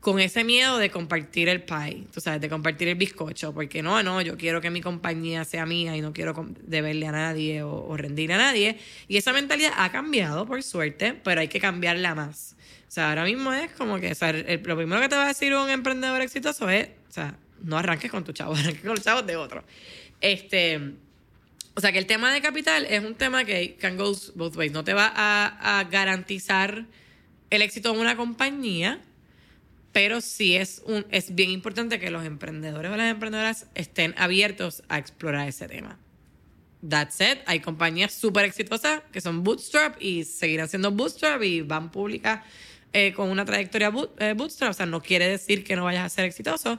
con ese miedo de compartir el pie, tú sabes, de compartir el bizcocho, porque no, no, yo quiero que mi compañía sea mía y no quiero deberle a nadie o, o rendirle a nadie. Y esa mentalidad ha cambiado, por suerte, pero hay que cambiarla más. O sea, ahora mismo es como que, o sea, lo primero que te va a decir un emprendedor exitoso es, o sea, no arranques con tu chavo, arranques con los chavos de otro. Este, o sea, que el tema de capital es un tema que can go both ways. No te va a, garantizar el éxito de una compañía, pero sí es, un, es bien importante que los emprendedores o las emprendedoras estén abiertos a explorar ese tema. That's it. Hay compañías súper exitosas que son bootstrap y seguirán siendo bootstrap y van públicas eh, con una trayectoria boot- eh, bootstrap. O sea, no quiere decir que no vayas a ser exitoso,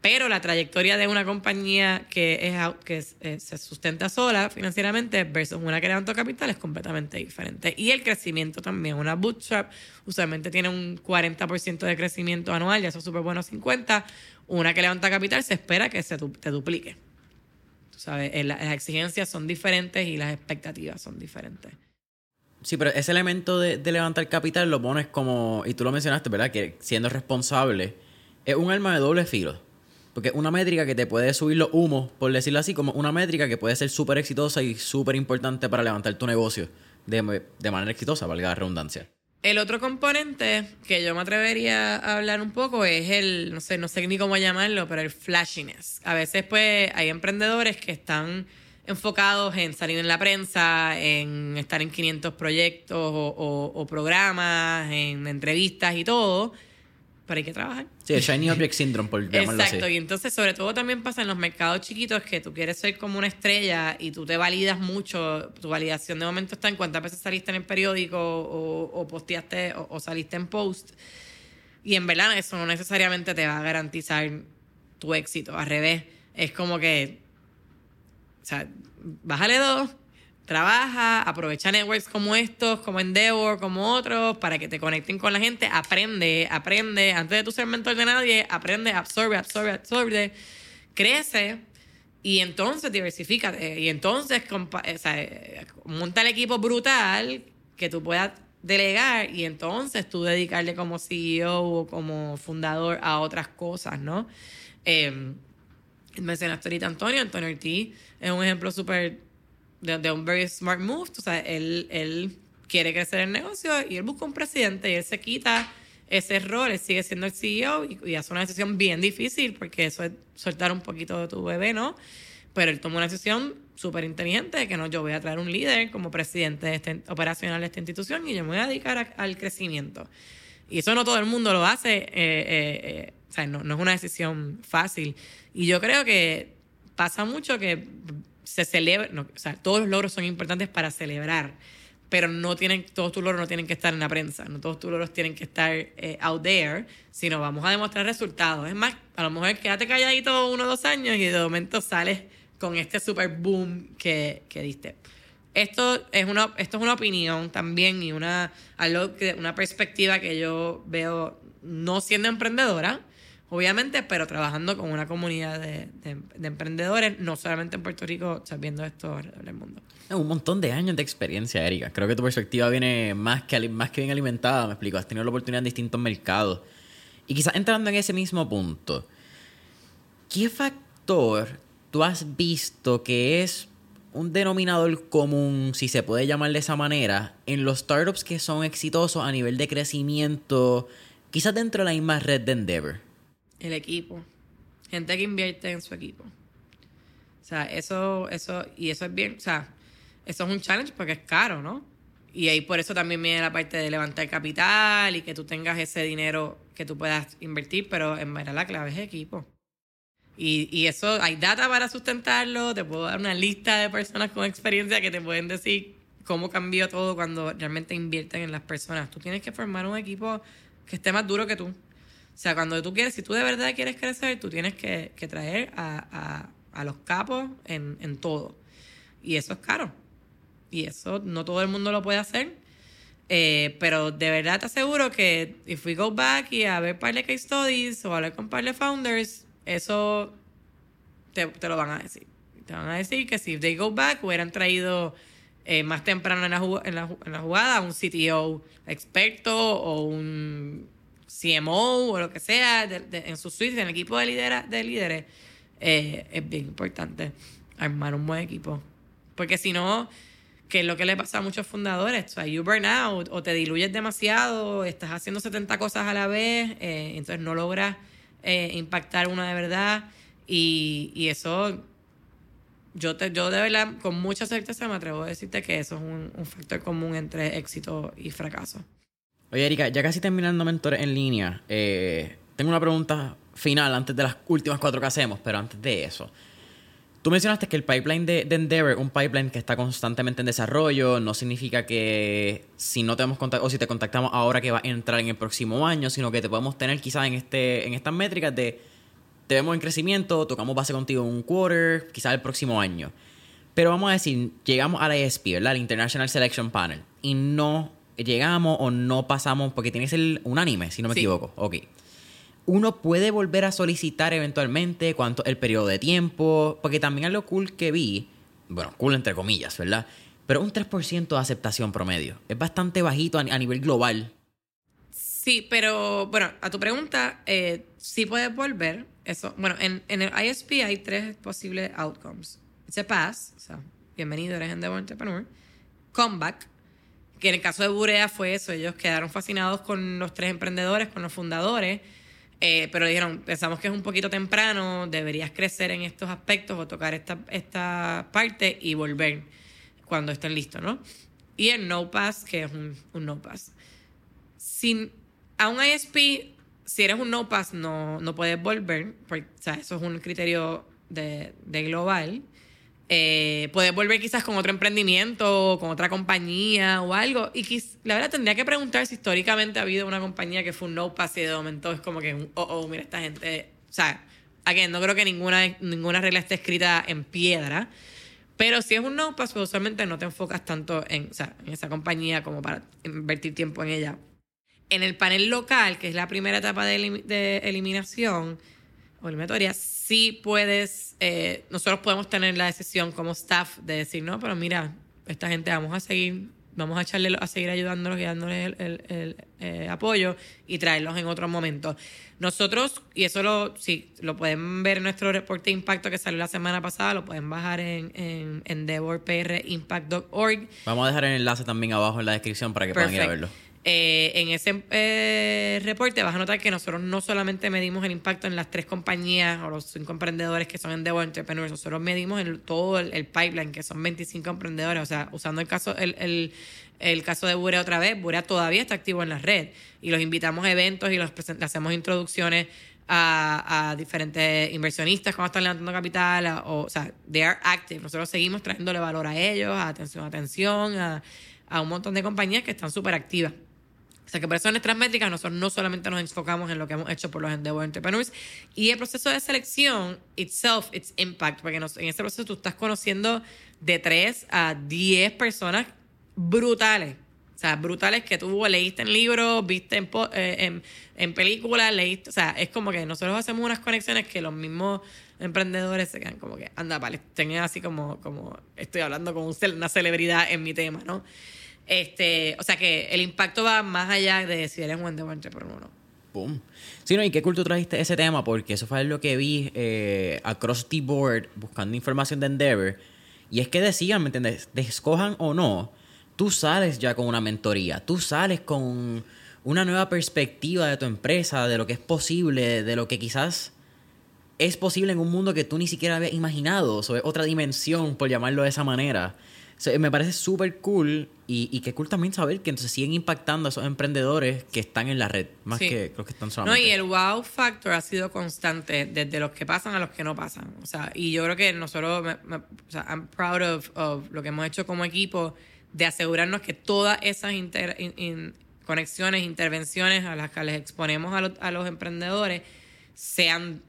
pero la trayectoria de una compañía que, es, que eh, se sustenta sola financieramente versus una que levantó capital es completamente diferente. Y el crecimiento también. Una bootstrap usualmente tiene un 40% de crecimiento anual, ya es súper bueno 50%. Una que levanta capital se espera que se te duplique. Tú sabes, eh, la- las exigencias son diferentes y las expectativas son diferentes. Sí, pero ese elemento de, de levantar capital lo pones como, y tú lo mencionaste, ¿verdad? Que siendo responsable es un arma de doble filo. Porque una métrica que te puede subir los humos, por decirlo así, como una métrica que puede ser súper exitosa y súper importante para levantar tu negocio de, de manera exitosa, valga la redundancia. El otro componente que yo me atrevería a hablar un poco es el, no sé, no sé ni cómo llamarlo, pero el flashiness. A veces pues hay emprendedores que están enfocados en salir en la prensa, en estar en 500 proyectos o programas, en entrevistas y todo, pero hay que trabajar. Sí, el Shiny Object Syndrome, por llamarlo Exacto, así. y entonces sobre todo también pasa en los mercados chiquitos que tú quieres ser como una estrella y tú te validas mucho, tu validación de momento está en cuántas veces saliste en el periódico o, o posteaste o, o saliste en post. Y en verdad eso no necesariamente te va a garantizar tu éxito, al revés, es como que, o sea, bájale dos, trabaja, aprovecha networks como estos, como Endeavor, como otros, para que te conecten con la gente, aprende, aprende, antes de tú ser mentor de nadie, aprende, absorbe, absorbe, absorbe, crece y entonces diversifícate. Y entonces sea, eh, monta el equipo brutal que tú puedas delegar y entonces tú dedicarle como CEO o como fundador a otras cosas, ¿no? Eh, mencionaste ahorita Antonio, Antonio Ortiz es un ejemplo súper de, un very smart move, o sea, él, él quiere crecer el negocio y él busca un presidente y él se quita ese rol, él sigue siendo el CEO y, y hace una decisión bien difícil porque eso es soltar un poquito de tu bebé, ¿no? Pero él tomó una decisión súper inteligente de que no, yo voy a traer un líder como presidente de este, operacional de esta institución y yo me voy a dedicar al crecimiento. Y eso no todo el mundo lo hace, eh, eh, eh, o sea, no es una decisión fácil. Y yo creo que pasa mucho que se celebra, no, o sea, todos los logros son importantes para celebrar, pero no tienen, todos tus logros no tienen que estar en la prensa, no todos tus logros tienen que estar eh, out there, sino vamos a demostrar resultados. Es más, a lo mejor quédate calladito uno o dos años y de momento sales con este super boom que, que diste. Esto es una, esto es una opinión también y una, algo una perspectiva que yo veo no siendo emprendedora, obviamente, pero trabajando con una comunidad de, de- de emprendedores, no solamente en Puerto Rico, o sea, viendo esto alrededor del mundo. Un montón de años de experiencia, Erika. Creo que tu perspectiva viene más que, más que bien alimentada, me explico. Has tenido la oportunidad en distintos mercados. Y quizás entrando en ese mismo punto, ¿qué factor tú has visto que es un denominador común, si se puede llamar de esa manera, en los startups que son exitosos a nivel de crecimiento, quizás dentro de la misma red de Endeavor? El equipo. Gente que invierte en su equipo. O sea, eso, eso, y eso es bien, o sea, eso es un challenge porque es caro, ¿no? Y ahí por eso también viene la parte de levantar capital y que tú tengas ese dinero que tú puedas invertir, pero en verdad la clave es equipo. Y, y eso, hay data para sustentarlo, te puedo dar una lista de personas con experiencia que te pueden decir cómo cambió todo cuando realmente invierten en las personas. Tú tienes que formar un equipo que esté más duro que tú. O sea, cuando tú quieres, si tú de verdad quieres crecer, tú tienes que, traer a, los capos en, todo. Y eso es caro. Y eso no todo el mundo lo puede hacer. Eh, pero de verdad te aseguro que if we go back y a ver par de case studies o hablar con par de founders, eso te, lo van a decir. Te van a decir que si they go back hubieran traído eh, más temprano en la, en, la, en la jugada un CTO experto o un CMO o lo que sea en su suite, en el equipo de, lidera, de líderes. eh, es bien importante armar un buen equipo. Porque si no, que es lo que le pasa a muchos fundadores. O sea, you burn out o te diluyes demasiado, estás haciendo 70 cosas a la vez, eh, entonces no logras eh, impactar una de verdad. Y, y eso, yo, te, yo de verdad, con mucha certeza me atrevo a decirte que eso es un, un factor común entre éxito y fracaso. Oye, Erika, ya casi terminando Mentores en línea, eh, tengo una pregunta final antes de las últimas cuatro que hacemos, pero antes de eso. Tú mencionaste que el pipeline de, de Endeavor, un pipeline que está constantemente en desarrollo, no significa que si no te hemos contactado o si te contactamos ahora que va a entrar en el próximo año, sino que te podemos tener quizás en este en estas métricas de te vemos en crecimiento, tocamos base contigo en un quarter, quizás el próximo año. Pero vamos a decir, llegamos a la ESP, ¿verdad? International Selection Panel, y no llegamos o no pasamos, porque tiene que ser unánime, si no me Sí. equivoco. Ok. Uno puede volver a solicitar eventualmente cuánto el periodo de tiempo, porque también algo cool que vi, bueno, cool entre comillas, ¿verdad? Pero un 3% de aceptación promedio. Es bastante bajito a, a nivel global. Sí, pero bueno, a tu pregunta, eh, sí puedes volver. Eso, bueno, en, en el ISP hay tres posibles outcomes. It's a pass, o sea, bienvenido, eres Endeavor Entrepreneur. Comeback, que en el caso de Burea fue eso, ellos quedaron fascinados con los tres emprendedores, con los fundadores, Eh, pero dijeron, pensamos que es un poquito temprano, deberías crecer en estos aspectos o tocar esta, esta parte y volver cuando estén listos, ¿no? Y el no pass, que es un, un no pass. Sin, a un ISP, si eres un no pass, no, no puedes volver, porque, o sea, eso es un criterio de, de global. Eh, puedes volver quizás con otro emprendimiento, con otra compañía o algo. Y la verdad tendría que preguntar si históricamente ha habido una compañía que fue un no pass y de momento es como que oh, oh, mira esta gente. O sea, again, no creo que ninguna, ninguna regla esté escrita en piedra. Pero si es un no pass, pues usualmente no te enfocas tanto en, o sea, en esa compañía como para invertir tiempo en ella. En el panel local, que es la primera etapa de, elim- de eliminación o eliminatoria, sí puedes, eh, nosotros podemos tener la decisión como staff de decir, no, pero mira, esta gente vamos a seguir, vamos a echarle, a seguir ayudándolos y dándoles el, el- el, eh, apoyo y traerlos en otro momento. Nosotros, y eso lo, sí, lo pueden ver en nuestro reporte de impacto que salió la semana pasada, lo pueden bajar en, en endeavorprimpact.org. Vamos a dejar el enlace también abajo en la descripción para que puedan ir a verlo. Eh, en ese eh, reporte vas a notar que nosotros no solamente medimos el impacto en las tres compañías o los cinco emprendedores que son Endeavor Entrepreneurs, nosotros medimos el, todo el, el pipeline, que son 25 emprendedores. O sea, usando el caso, el, el, el caso de Burea otra vez, Burea todavía está activo en la red y los invitamos a eventos y los le hacemos introducciones a, diferentes inversionistas cuando están levantando capital, o, o sea, they are active. Nosotros seguimos trayéndole valor a ellos, a atención, atención, a, a un montón de compañías que están súper activas. O sea que por eso en nuestras métricas nosotros no solamente nos enfocamos en lo que hemos hecho por los Endeavor Entrepreneurs y el proceso de selección itself, its impact, porque en ese proceso tú estás conociendo de 3 a 10 personas brutales. O sea, brutales que tú leíste en libros, viste en, eh, en, en películas, leíste. O sea, es como que nosotros hacemos unas conexiones que los mismos emprendedores se quedan como que, anda, vale, tengan así como, como estoy hablando con una celebridad en mi tema, ¿no? Este, o sea que el impacto va más allá de si eres un Endeavor Entrepreneur o no. Boom. Sí, no, y qué cool tú trajiste ese tema, porque eso fue lo que vi eh, across the board buscando información de Endeavor. Y es que decían, ¿me entiendes? De escojan o no, tú sales ya con una mentoría, tú sales con una nueva perspectiva de tu empresa, de lo que es posible, de lo que quizás es posible en un mundo que tú ni siquiera habías imaginado, sobre otra dimensión, por llamarlo de esa manera. O sea, me parece súper cool y, y qué cool también saber que entonces siguen impactando a esos emprendedores que están en la red, más Sí. que los que están No, solamente. y el wow factor ha sido constante desde los que pasan a los que no pasan. O sea, y yo creo que nosotros, me- me- o sea, I'm proud of, of lo que hemos hecho como equipo de asegurarnos que todas esas inter- in- in- conexiones, intervenciones a las que les exponemos a, los- a los emprendedores sean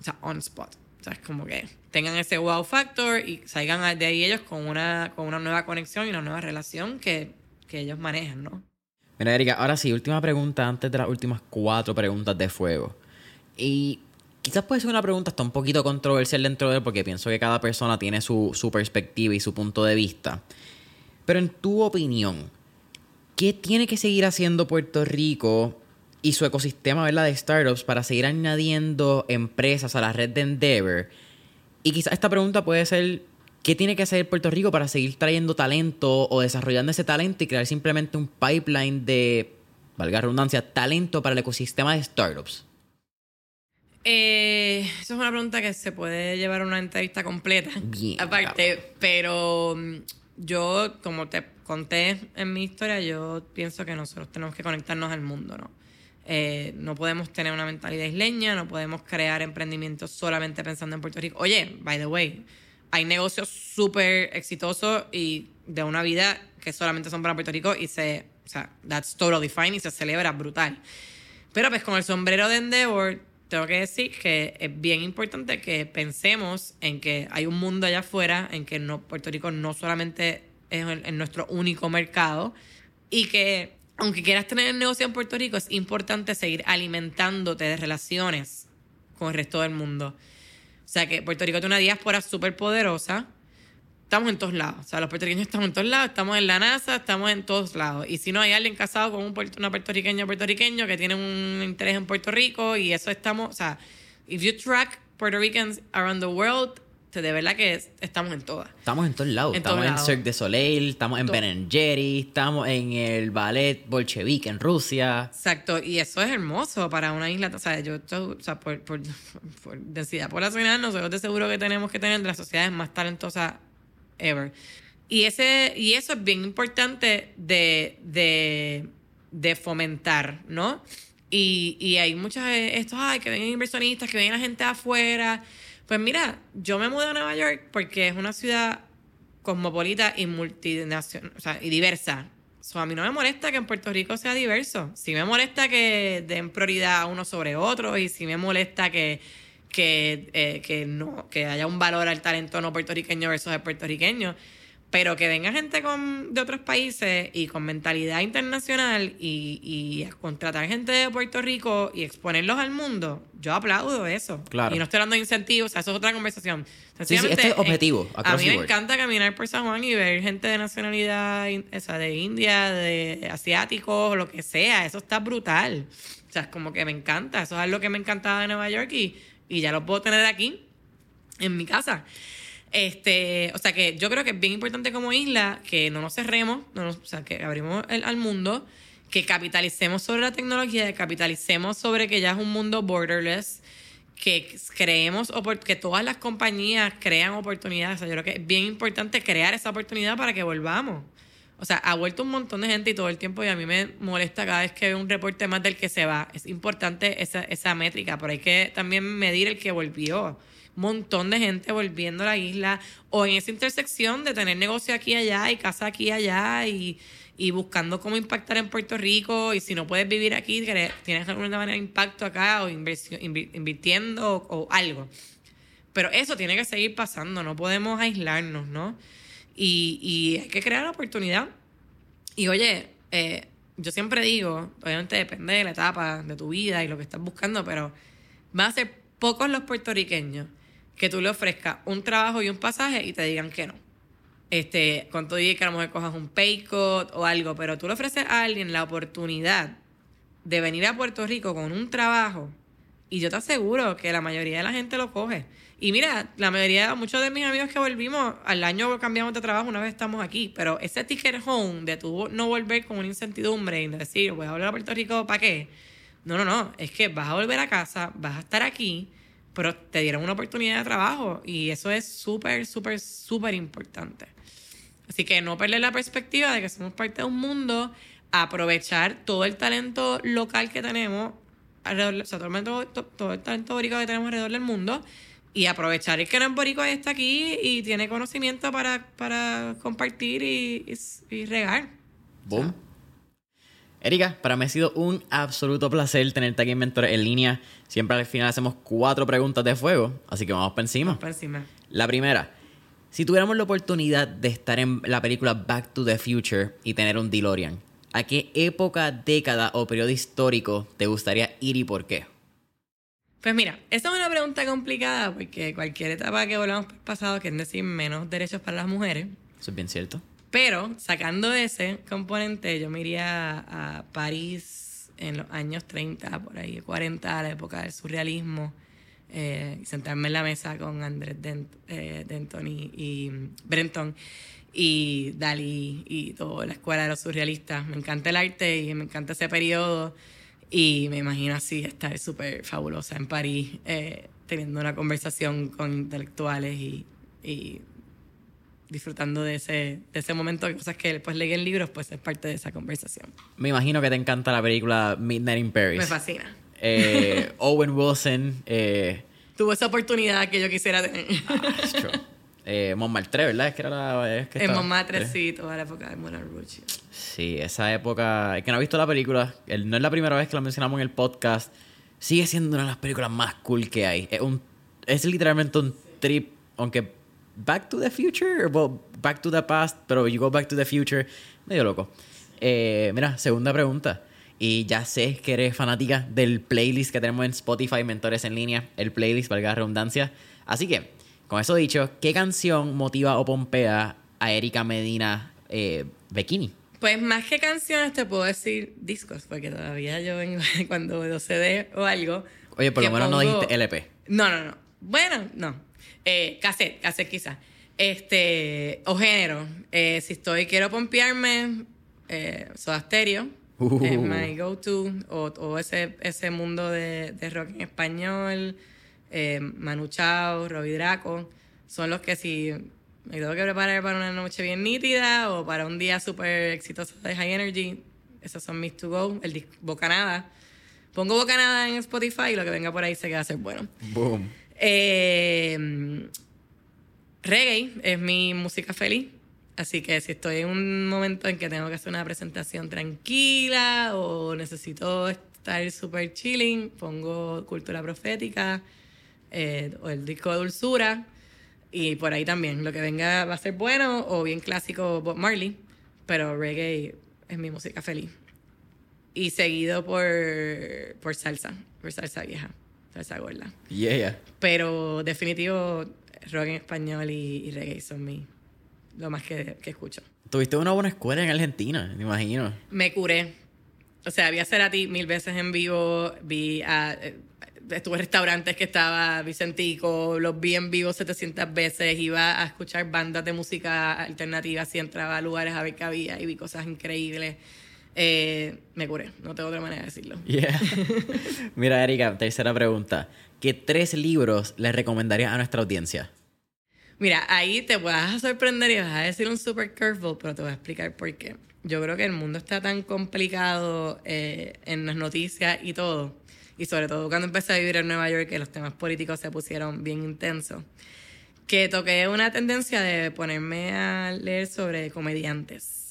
o sea, on spot. Sea, es como que tengan ese wow factor y salgan de ahí ellos con una, con una nueva conexión y una nueva relación que, que ellos manejan, ¿no? Mira, Erika, ahora sí, última pregunta antes de las últimas cuatro preguntas de fuego. Y quizás puede ser una pregunta hasta un poquito controversial dentro de él, porque pienso que cada persona tiene su, su perspectiva y su punto de vista. Pero en tu opinión, ¿qué tiene que seguir haciendo Puerto Rico y su ecosistema ¿verdad? de startups para seguir añadiendo empresas a la red de Endeavor? Y quizás esta pregunta puede ser, ¿qué tiene que hacer Puerto Rico para seguir trayendo talento o desarrollando ese talento y crear simplemente un pipeline de, valga redundancia, talento para el ecosistema de startups? Eh, eso es una pregunta que se puede llevar a una entrevista completa. Bien, Aparte, pero mm, yo, como te conté en mi historia, yo pienso que nosotros tenemos que conectarnos al mundo, ¿no? Eh, no podemos tener una mentalidad isleña, no podemos crear emprendimientos solamente pensando en Puerto Rico. Oye, by the way, hay negocios súper exitosos y de una vida que solamente son para Puerto Rico y se, o sea, that's totally fine y se celebra brutal. Pero pues con el sombrero de Endeavor, tengo que decir que es bien importante que pensemos en que hay un mundo allá afuera, en que no, Puerto Rico no solamente es nuestro único mercado y que aunque quieras tener el negocio en Puerto Rico, es importante seguir alimentándote de relaciones con el resto del mundo. O sea que Puerto Rico tiene una diáspora súper poderosa. Estamos en todos lados. O sea, los puertorriqueños estamos en todos lados. Estamos en la NASA, estamos en todos lados. Y si no hay alguien casado con un puerto- una puertorriqueña puertorriqueño que tiene un interés en Puerto Rico y eso estamos... O sea, if you track Puerto Ricans around the world, de verdad que estamos en todas. Estamos en todos lados. En estamos todos en lados. Cirque du Soleil, estamos en To- Ben Jerry, estamos en el ballet bolchevique en Rusia. Exacto, y eso es hermoso para una isla. O sea, yo, yo- o sea, por, por, por densidad poblacional, nosotros de seguro que tenemos que tener de las sociedades más talentosas ever. Y, ese, y eso es bien importante de, de, de fomentar, ¿no? Y, y hay muchos de estos, ay, que vengan inversionistas, que vengan gente de afuera. Pues mira, yo me mudé a Nueva York porque es una ciudad cosmopolita y multinacional, o sea, y diversa. So, a mí no me molesta que en Puerto Rico sea diverso. Sí me molesta que den prioridad a uno sobre otro y sí me molesta que, que, eh, que, no, que haya un valor al talento no puertorriqueño versus el puertorriqueño. Pero que venga gente con, de otros países y con mentalidad internacional y, y a contratar gente de Puerto Rico y exponerlos al mundo, yo aplaudo eso. Claro. Y no estoy de incentivos, o sea, eso es otra conversación. sí, Sencillamente, esto es objetivo, eh, A across mí me encanta caminar por San Juan y ver gente de nacionalidad in- esa, de India, de asiáticos, lo que sea. Eso está brutal. O sea, es como que me encanta. Eso es algo que me encantaba de Nueva York y, y ya lo puedo tener aquí, en mi casa. Este, o sea que yo creo que es bien importante como isla que no nos cerremos, no nos- o sea, que abrimos el- al mundo, que capitalicemos sobre la tecnología, que capitalicemos sobre que ya es un mundo borderless, que creemos que todas las compañías crean oportunidades. O sea, yo creo que es bien importante crear esa oportunidad para que volvamos. O sea, ha vuelto un montón de gente y todo el tiempo y a mí me molesta cada vez que veo un reporte más del que se va. Es importante esa, esa métrica, pero hay que también medir el que volvió. Montón de gente volviendo a la isla o en esa intersección de tener negocio aquí y allá y casa aquí y allá y, y buscando cómo impactar en Puerto Rico y si no puedes vivir aquí, tienes de alguna manera impacto acá o invirtiendo o, o algo. Pero eso tiene que seguir pasando, no podemos aislarnos, ¿no? Y, y hay que crear la oportunidad. Y oye, eh, yo siempre digo, obviamente depende de la etapa de tu vida y lo que estás buscando, pero van a ser pocos los puertorriqueños que tú le ofrezcas un trabajo y un pasaje y te digan que no. Este, con todo que a lo mejor cojas un pay cut o algo, pero tú le ofreces a alguien la oportunidad de venir a Puerto Rico con un trabajo y yo te aseguro que la mayoría de la gente lo coge. Y mira, la mayoría, muchos de mis amigos que volvimos, al año cambiamos de trabajo una vez estamos aquí, pero ese ticket home de tú no volver con una incertidumbre y de decir, voy a volver a Puerto Rico, ¿para qué? No, no, no, es que vas a volver a casa, vas a estar aquí, pero te dieron una oportunidad de trabajo y eso es súper, súper, súper importante. Así que no perder la perspectiva de que somos parte de un mundo, aprovechar todo el talento local que tenemos, alrededor, o sea, todo el, talento- to- todo el talento boricua que tenemos alrededor del mundo, y aprovechar el que no es boricua y está aquí y tiene conocimiento para, para compartir y, y- y regar. Boom. Erika, para mí ha sido un absoluto placer tenerte aquí en Mentores en línea. Siempre al final hacemos cuatro preguntas de fuego, así que vamos para encima. Por encima. La primera, si tuviéramos la oportunidad de estar en la película Back to the Future y tener un DeLorean, ¿a qué época, década o periodo histórico te gustaría ir y por qué? Pues mira, esa es una pregunta complicada porque cualquier etapa que volvamos por el pasado, que es decir, menos derechos para las mujeres, Eso es bien cierto. Pero sacando ese componente, yo me iría a París en los años 30, por ahí, 40, a la época del surrealismo, eh, sentarme en la mesa con Andrés Dent- eh, Denton y, y Brenton y Dalí y toda la escuela de los surrealistas. Me encanta el arte y me encanta ese periodo y me imagino así estar súper fabulosa en París, eh, teniendo una conversación con intelectuales y, y disfrutando de ese, de ese momento, cosas que después leí en libros, pues es parte de esa conversación. Me imagino que te encanta la película Midnight in Paris. Me fascina. Eh, Owen Wilson, eh, Tuve esa oportunidad que yo quisiera tener. astro, eh, Montmartre, ¿verdad? Es que era la... es que en Montmartre, sí, toda la época de Moulin Rouge. Sí, esa época. El que no ha visto la película, el- no es la primera vez que la mencionamos en el podcast. Sigue siendo una de las películas más cool que hay. Es, un, es literalmente un trip, aunque Back to the Future, well, Back to the Past, pero you go Back to the Future, medio loco. Eh, mira, segunda pregunta. Y ya sé que eres fanática del playlist que tenemos en Spotify, Mentores en Línea, el playlist, valga la redundancia. Así que, con eso dicho, ¿qué canción motiva o pompea a Erika Medina eh, Bikini? Pues más que canciones te puedo decir discos, porque todavía yo vengo cuando veo CD o algo. Oye, por lo menos no dijiste LP. No, no, no. Bueno, no. Eh, cassette, cassette quizás. Este, o género. Eh, si estoy, quiero pompearme, eh, Soda Stereo. Uh. Es my go-to. O, o ese, ese mundo de, de rock en español. Eh, Manu Chao, Robbie Draco. Son los que si me tengo que preparar para una noche bien nítida o para un día súper exitoso de High Energy, esos son mis to go. El disco Bocanada. Pongo Bocanada en Spotify y lo que venga por ahí se queda a ser bueno. Boom. Eh, reggae es mi música feliz. Así que si estoy en un momento en que tengo que hacer una presentación tranquila o necesito estar súper chilling, pongo cultura profética eh, o el disco de dulzura. Y por ahí también, lo que venga va a ser bueno o bien clásico Bob Marley. Pero reggae es mi música feliz. Y seguido por, por salsa, por salsa vieja, salsa gorda. Yeah. Pero definitivo, rock en español y, y reggae son mi, lo más que, que escucho. Tuviste una buena escuela en Argentina, me imagino. Me curé. O sea, vi a Cerati mil veces en vivo, vi a... eh, Estuve en restaurantes que estaba Vicentico, los vi en vivo 700 veces, iba a escuchar bandas de música alternativa, así entraba a lugares a ver qué había y vi cosas increíbles. Eh, me curé, no tengo otra manera de decirlo. Yeah. Mira, Erika, tercera pregunta. ¿Qué tres libros le recomendarías a nuestra audiencia? Mira, ahí te vas a sorprender y vas a decir un super curveball, pero te voy a explicar por qué. Yo creo que el mundo está tan complicado eh, en las noticias y todo, y sobre todo cuando empecé a vivir en Nueva York, que los temas políticos se pusieron bien intensos, que toqué una tendencia de ponerme a leer sobre comediantes.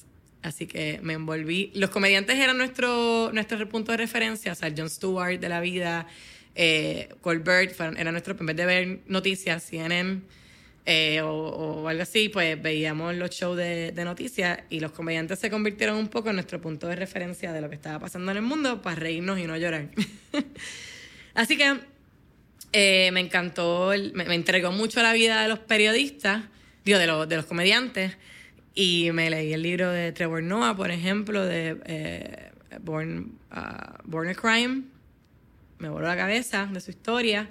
Así que me envolví. Los comediantes eran nuestro, nuestro punto de referencia, o sea, Jon Stewart de la vida, eh, Colbert, era nuestro, en vez de ver noticias, CNN, eh, o, algo así, pues veíamos los shows de, noticias y los comediantes se convirtieron un poco en nuestro punto de referencia de lo que estaba pasando en el mundo para reírnos y no llorar. así que eh, me encantó, me, entregó mucho la vida de los periodistas, digo, de, de los comediantes, y me leí el libro de Trevor Noah, por ejemplo, de eh, Born, ah, Born a Crime, me voló la cabeza de su historia.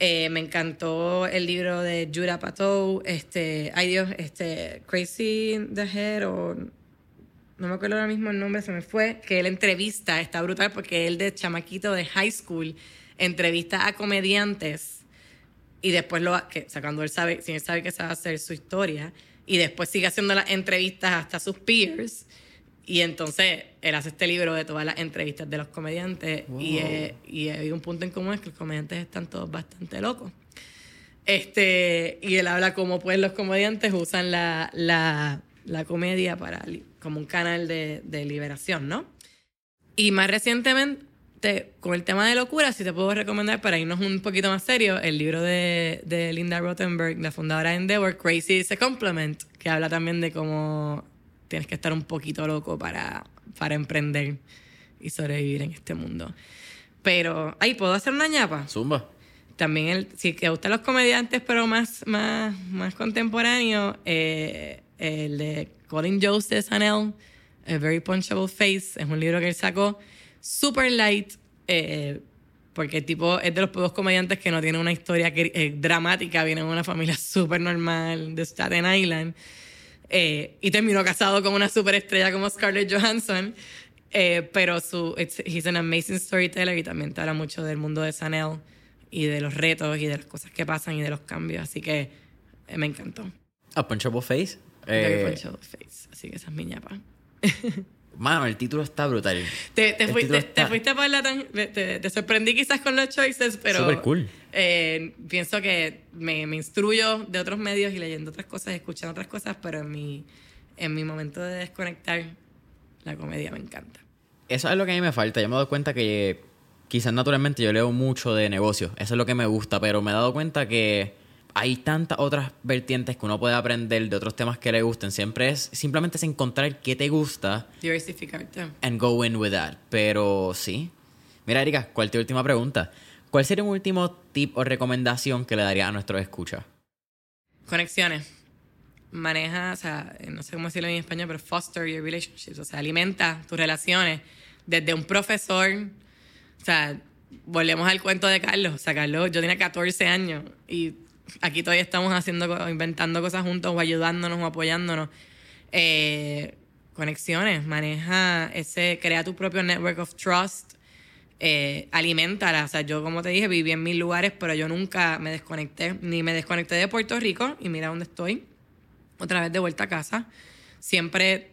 Eh, me encantó el libro de Judah Patou, este, ay Dios, este, Crazy in the Head, o no me acuerdo ahora mismo el nombre, se me fue, que él entrevista, está brutal porque él de chamaquito de high school entrevista a comediantes y después lo, que, o sea, cuando él sabe, si él sabe que esa va a ser su historia, y después sigue haciendo las entrevistas hasta sus peers, y entonces él hace este libro de todas las entrevistas de los comediantes, y, Wow. eh, y hay un punto en común es que los comediantes están todos bastante locos. Este, y él habla como pues los comediantes usan la, la, la comedia para como un canal de, de liberación, ¿no? Y más recientemente, con el tema de locura, si te puedo recomendar para irnos un poquito más serio, el libro de, de Linda Rothenberg, la fundadora de Endeavor, Crazy is a Compliment, que habla también de cómo tienes que estar un poquito loco para, para emprender y sobrevivir en este mundo. Pero, ahí puedo hacer una ñapa. Zumba. También, el, si te gustan los comediantes, pero más, más, más contemporáneos, eh, el de Colin Jost de SNL, A Very Punchable Face, es un libro que él sacó super light, eh, porque tipo es de los pocos comediantes que no tiene una historia que- eh, dramática, viene de una familia súper normal de Staten Island. Eh, y terminó casado con una superestrella como Scarlett Johansson. Eh, pero su, it's- he's an amazing storyteller y también te habla mucho del mundo de SNL y de los retos y de las cosas que pasan y de los cambios. Así que eh, me encantó. A Punchable Face. Very Eh, Punchable Face. Así que esa es mi ñapa. mano, el título está brutal. Te, te, fui- te- te está- fuiste por la te, te- te sorprendí quizás con los choices, pero Súper cool. eh, pienso que me, me instruyo de otros medios y leyendo otras cosas, escuchando otras cosas, pero en mi, en mi momento de desconectar, la comedia me encanta. Eso es lo que a mí me falta. Yo me he dado cuenta que quizás naturalmente yo leo mucho de negocios. Eso es lo que me gusta, pero me he dado cuenta que hay tantas otras vertientes que uno puede aprender de otros temas que le gusten. Siempre es simplemente es encontrar qué te gusta Diversificarte. and go in with that. Pero sí. Mira, Erika, ¿cuál es tu última pregunta? ¿Cuál sería un último tip o recomendación que le daría a nuestros escuchas? Conexiones. Maneja, o sea, no sé cómo decirlo en español, pero foster your relationships. O sea, alimenta tus relaciones. Desde un profesor, o sea, volvemos al cuento de Carlos. O sea, Carlos, yo tenía 14 años y aquí todavía estamos haciendo, inventando cosas juntos o ayudándonos o apoyándonos. Eh, conexiones, maneja ese, crea tu propio network of trust, eh, alimentala. O sea, yo como te dije, viví en mil lugares, pero yo nunca me desconecté, ni me desconecté de Puerto Rico y mira dónde estoy, otra vez de vuelta a casa. Siempre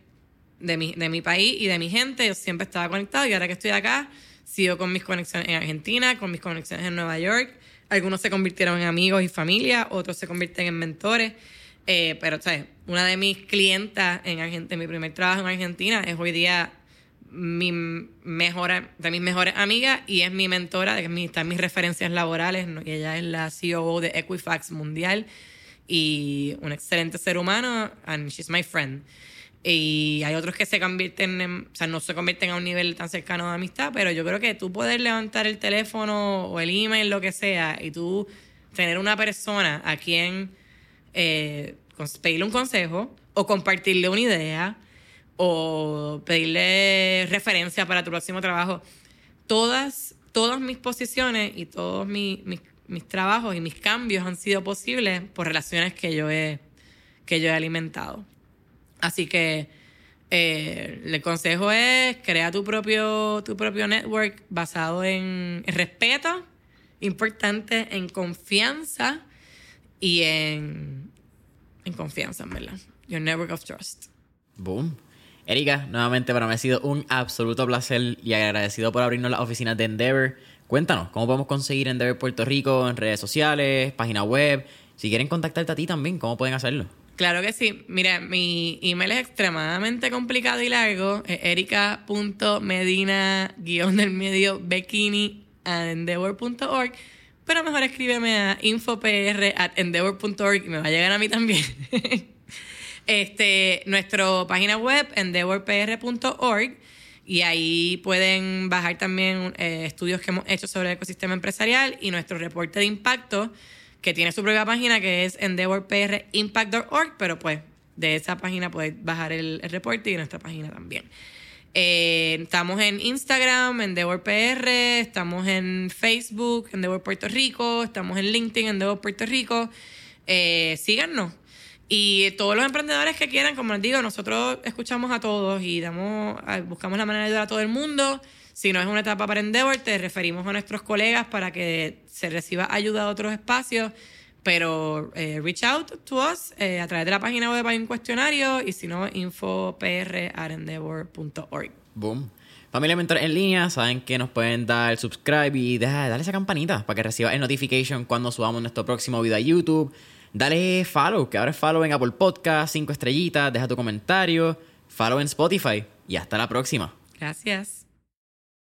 de mi, de mi país y de mi gente, yo siempre estaba conectado y ahora que estoy acá, sigo con mis conexiones en Argentina, con mis conexiones en Nueva York. Algunos se convirtieron en amigos y familia, otros se convierten en mentores. Eh, pero, ¿sabes? Una de mis clientas en Argentina, mi primer trabajo en Argentina, es hoy día mi mejor, de mis mejores amigas y es mi mentora, de que están mis referencias laborales. Y ella es la CEO de Equifax Mundial y un excelente ser humano, and she's my friend. Y hay otros que se convierten, en, o sea, no se convierten a un nivel tan cercano de amistad, pero yo creo que tú poder levantar el teléfono o el email, lo que sea, y tú tener una persona a quien eh, pedirle un consejo o compartirle una idea o pedirle referencia para tu próximo trabajo. Todas, todas mis posiciones y todos mis, mis, trabajos y mis cambios han sido posibles por relaciones que yo he, que yo he alimentado. Así que eh, el consejo es crea tu propio, tu propio network basado en, respeto, importante, en confianza y en, en confianza, en verdad. Your network of trust. Boom. Erika, nuevamente para mí ha sido un absoluto placer y agradecido por abrirnos las oficinas de Endeavor. Cuéntanos, ¿cómo podemos conseguir Endeavor Puerto Rico en redes sociales, página web? Si quieren contactarte a ti también, ¿cómo pueden hacerlo? Claro que sí. Mira, mi email es extremadamente complicado y largo. Es erica.medina del medio bikini endeavor.org pero mejor escríbeme a infopr.endeavor.org y me va a llegar a mí también. este, nuestra página web, endeavorpr.org, y ahí pueden bajar también eh, estudios que hemos hecho sobre el ecosistema empresarial y nuestro reporte de impacto, que tiene su propia página, que es endeavorprimpact.org, pero pues de esa página puedes bajar el, reporte y nuestra página también. Eh, estamos en Instagram, Endeavor PR, estamos en Facebook, Endeavor Puerto Rico, estamos en LinkedIn, Endeavor Puerto Rico. Eh, síganos. Y todos los emprendedores que quieran, como les digo, nosotros escuchamos a todos y damos, buscamos la manera de ayudar a todo el mundo. Si no es una etapa para Endeavor, te referimos a nuestros colegas para que se reciba ayuda a otros espacios. Pero eh, reach out to us eh, a través de la página web hay un cuestionario y si no, infopr.endeavor.org. Boom. Familia Mentor en línea, saben que nos pueden dar subscribe y deja, dale esa campanita para que reciba el notification cuando subamos nuestro próximo video a YouTube. Dale follow, que ahora es follow en Apple Podcast, cinco estrellitas, deja tu comentario, follow en Spotify y hasta la próxima. Gracias.